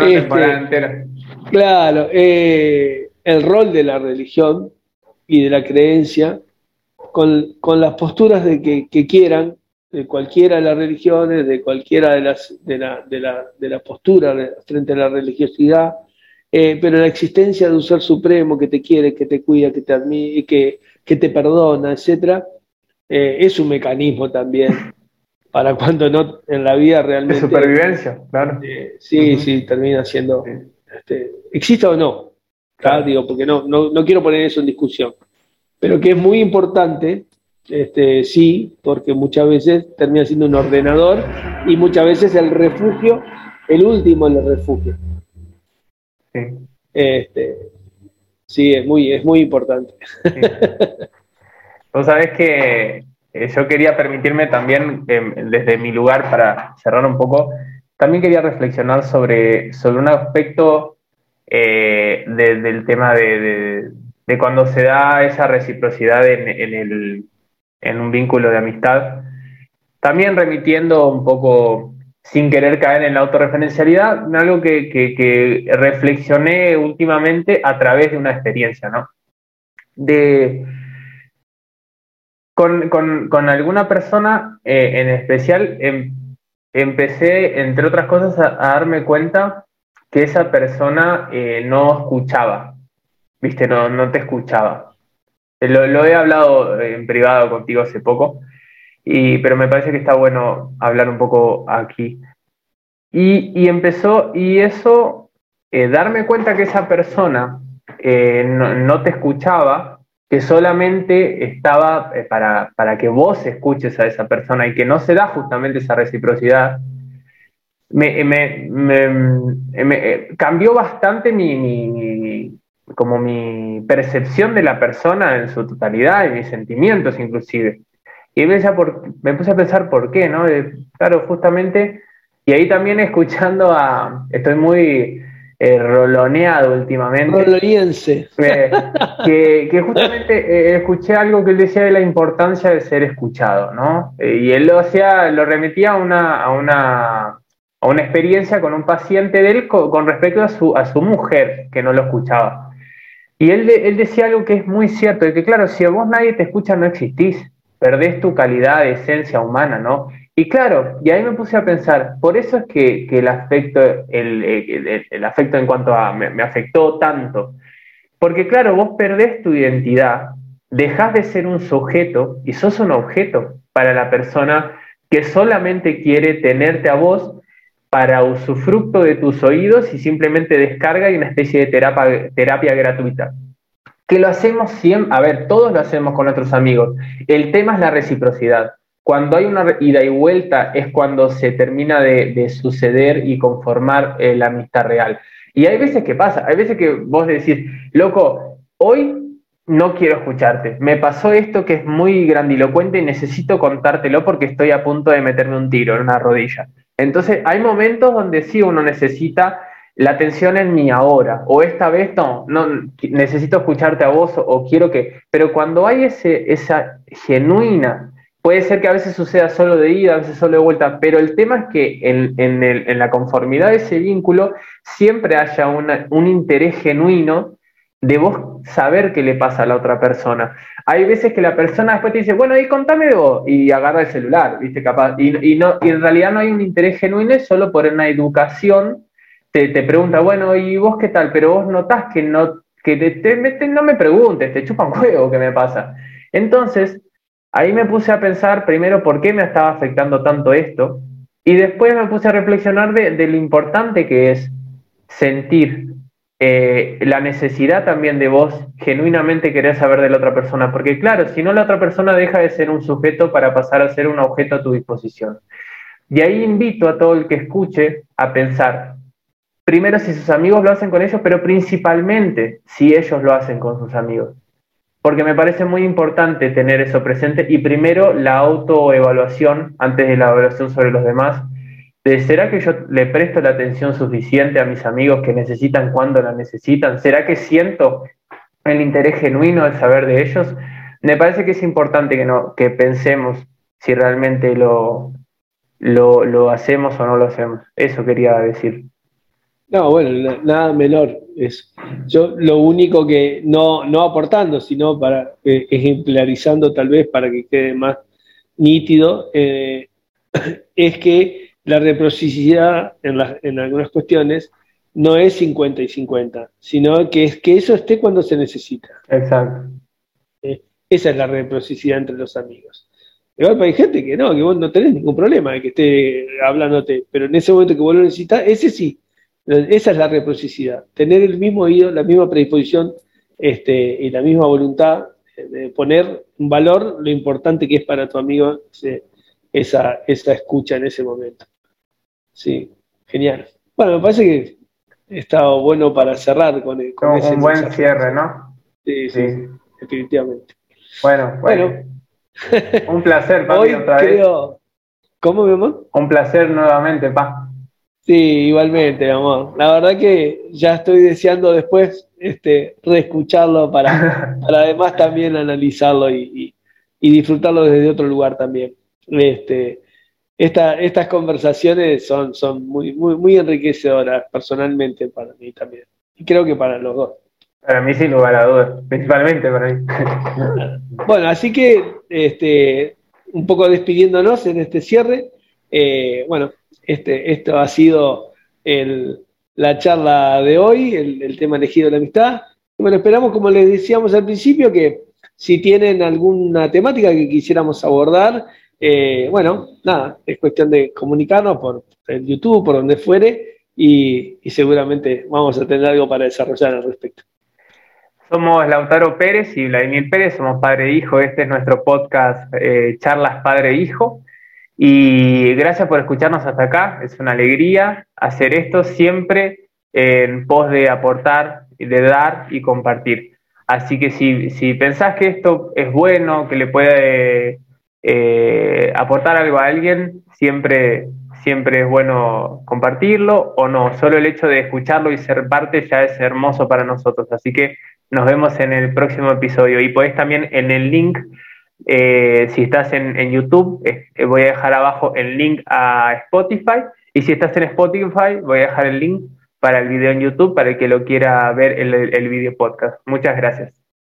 S1: Este, claro, eh, el rol de la religión y de la creencia, con, las posturas de que, quieran, de cualquiera de las religiones, de cualquiera de las de la, de la, de la postura frente a la religiosidad, eh, pero la existencia de un ser supremo que te quiere, que te cuida, que te admira, que, que te perdona, etcétera, eh, es un mecanismo también para cuando no en la vida realmente.
S2: De supervivencia, claro.
S1: Eh, sí, sí, termina siendo. Este, ¿Exista o no? Claro. Digo, porque no, no, no, quiero poner eso en discusión. Pero que es muy importante, este, sí, porque muchas veces termina siendo un ordenador y muchas veces el refugio, el último el refugio. Sí. Este, sí, es muy, es muy importante. Sí.
S2: Vos sabés que eh, yo quería permitirme también, eh, desde mi lugar, para cerrar un poco, también quería reflexionar sobre, sobre un aspecto eh, del tema de, cuando se da esa reciprocidad en, el, en un vínculo de amistad. También remitiendo un poco, sin querer caer en la autorreferencialidad, algo que, que reflexioné últimamente a través de una experiencia, ¿no? De con, alguna persona eh, en especial em, empecé, entre otras cosas, a, darme cuenta que esa persona eh, no escuchaba, viste, no, no te escuchaba. Eh, lo, he hablado en privado contigo hace poco, y, pero me parece que está bueno hablar un poco aquí. Y, empezó, y eso, darme cuenta que esa persona no, no te escuchaba, que solamente estaba eh, para, para, que vos escuches a esa persona y que no se da justamente esa reciprocidad, me, me, me, eh, cambió bastante mi, mi, como mi percepción de la persona en su totalidad y mis sentimientos inclusive. Y me, por, me puse a pensar por qué, ¿no? claro, justamente, y ahí también escuchando a, estoy muy eh, roloneado últimamente.
S1: Roloniense.
S2: Eh, que, justamente eh, escuché algo que él decía de la importancia de ser escuchado, ¿no? y él lo hacía, lo remitía a una, a una, a una experiencia con un paciente de él con, respecto a su, a su mujer, que no lo escuchaba. Y él, él decía algo que es muy cierto, de que claro, si a vos nadie te escucha, no existís, perdés tu calidad de esencia humana, ¿no? Y claro, y ahí me puse a pensar, por eso es que, el afecto, el, afecto en cuanto a me, afectó tanto. Porque claro, vos perdés tu identidad, dejás de ser un sujeto y sos un objeto para la persona que solamente quiere tenerte a vos para usufructo de tus oídos y simplemente descarga y una especie de terapia, terapia gratuita. Que lo hacemos siempre, a ver, todos lo hacemos con nuestros amigos. El tema es la reciprocidad. Cuando hay una ida y vuelta es cuando se termina de, suceder y conformar eh, la amistad real. Y hay veces que pasa, hay veces que vos decís, loco, hoy no quiero escucharte, me pasó esto que es muy grandilocuente y necesito contártelo porque estoy a punto de meterme un tiro en una rodilla. Entonces hay momentos donde sí uno necesita la atención en mi ahora, o esta vez no, no necesito escucharte a vos o, quiero que, pero cuando hay ese, esa genuina Puede ser que a veces suceda solo de ida, a veces solo de vuelta, pero el tema es que en, la conformidad de ese vínculo siempre haya un interés genuino de vos saber qué le pasa a la otra persona. Hay veces que la persona después te dice, bueno, y contame de vos, y agarra el celular, ¿viste? Capaz, y, no, en realidad no hay un interés genuino, es solo por una educación, te, te pregunta, bueno, ¿y vos qué tal? Pero vos notás que no, que te, no me preguntes, te chupa un juego, ¿qué me pasa? Entonces, Ahí me puse a pensar primero por qué me estaba afectando tanto esto y después me puse a reflexionar de, lo importante que es sentir eh, la necesidad también de vos genuinamente querer saber de la otra persona, porque claro, si no la otra persona deja de ser un sujeto para pasar a ser un objeto a tu disposición. Y ahí invito a todo el que escuche a pensar, primero si sus amigos lo hacen con ellos, pero principalmente si ellos lo hacen con sus amigos porque me parece muy importante tener eso presente y primero la autoevaluación antes de la evaluación sobre los demás. De, ¿Será que yo le presto la atención suficiente a mis amigos que necesitan cuando la necesitan? ¿Será que siento el interés genuino de saber de ellos? Me parece que es importante que, no, que pensemos si realmente lo, lo, lo hacemos o no lo hacemos. Eso quería decir.
S1: No, bueno, nada menor. Es, yo lo único que, no, no aportando, sino para eh, ejemplarizando tal vez para que quede más nítido, eh, es que la reciprocidad en, en algunas cuestiones no es 50 y 50, sino que es que eso esté cuando se necesita.
S2: Exacto.
S1: Eh, esa es la reciprocidad entre los amigos. Igual hay gente que no, que vos no tenés ningún problema de que esté hablándote, pero en ese momento que vos lo necesitas, ese sí, esa es la reciprocidad, tener el mismo oído, la misma predisposición este, y la misma voluntad de poner un valor lo importante que es para tu amigo esa, esa escucha en ese momento. Sí, genial. Bueno, me parece que está bueno para cerrar con,
S2: con ese un buen cierre, ¿no?
S1: Sí, sí, definitivamente.
S2: Bueno, bueno. un placer,
S1: papi, otra vez. ¿Cómo, mi amor?
S2: Un placer nuevamente, pa.
S1: Sí, igualmente, mi amor. La verdad que ya estoy deseando después este, reescucharlo para, para además también analizarlo y, y, disfrutarlo desde otro lugar también. Este, esta, estas conversaciones son, son muy, muy, muy enriquecedoras personalmente para mí también. Y creo que para los dos.
S2: Para mí sin lugar a dudas, principalmente para mí.
S1: Bueno, así que este, un poco despidiéndonos en este cierre. Eh, bueno, este, esto ha sido la charla de hoy, el, tema elegido de la amistad. bueno, esperamos, como les decíamos al principio, que si tienen alguna temática que quisiéramos abordar, eh, bueno, nada, es cuestión de comunicarnos por el YouTube, por donde fuere, y, seguramente vamos a tener algo para desarrollar al respecto.
S2: Somos Lautaro Pérez y Vladimir Pérez, somos padre e hijo. Este es nuestro podcast eh, Charlas Padre e Hijo. Y gracias por escucharnos hasta acá. Es una alegría hacer esto siempre en pos de aportar, de dar y compartir. Así que si, si pensás que esto es bueno, que le puede eh, aportar algo a alguien, siempre, siempre es bueno compartirlo o no. Solo el hecho de escucharlo y ser parte ya es hermoso para nosotros. Así que nos vemos en el próximo episodio. Y podés también en el link eh, si estás en, YouTube, eh, voy a dejar abajo el link a Spotify. Y si estás en Spotify, voy a dejar el link para el video en YouTube para el que lo quiera ver el, el video podcast. Muchas gracias.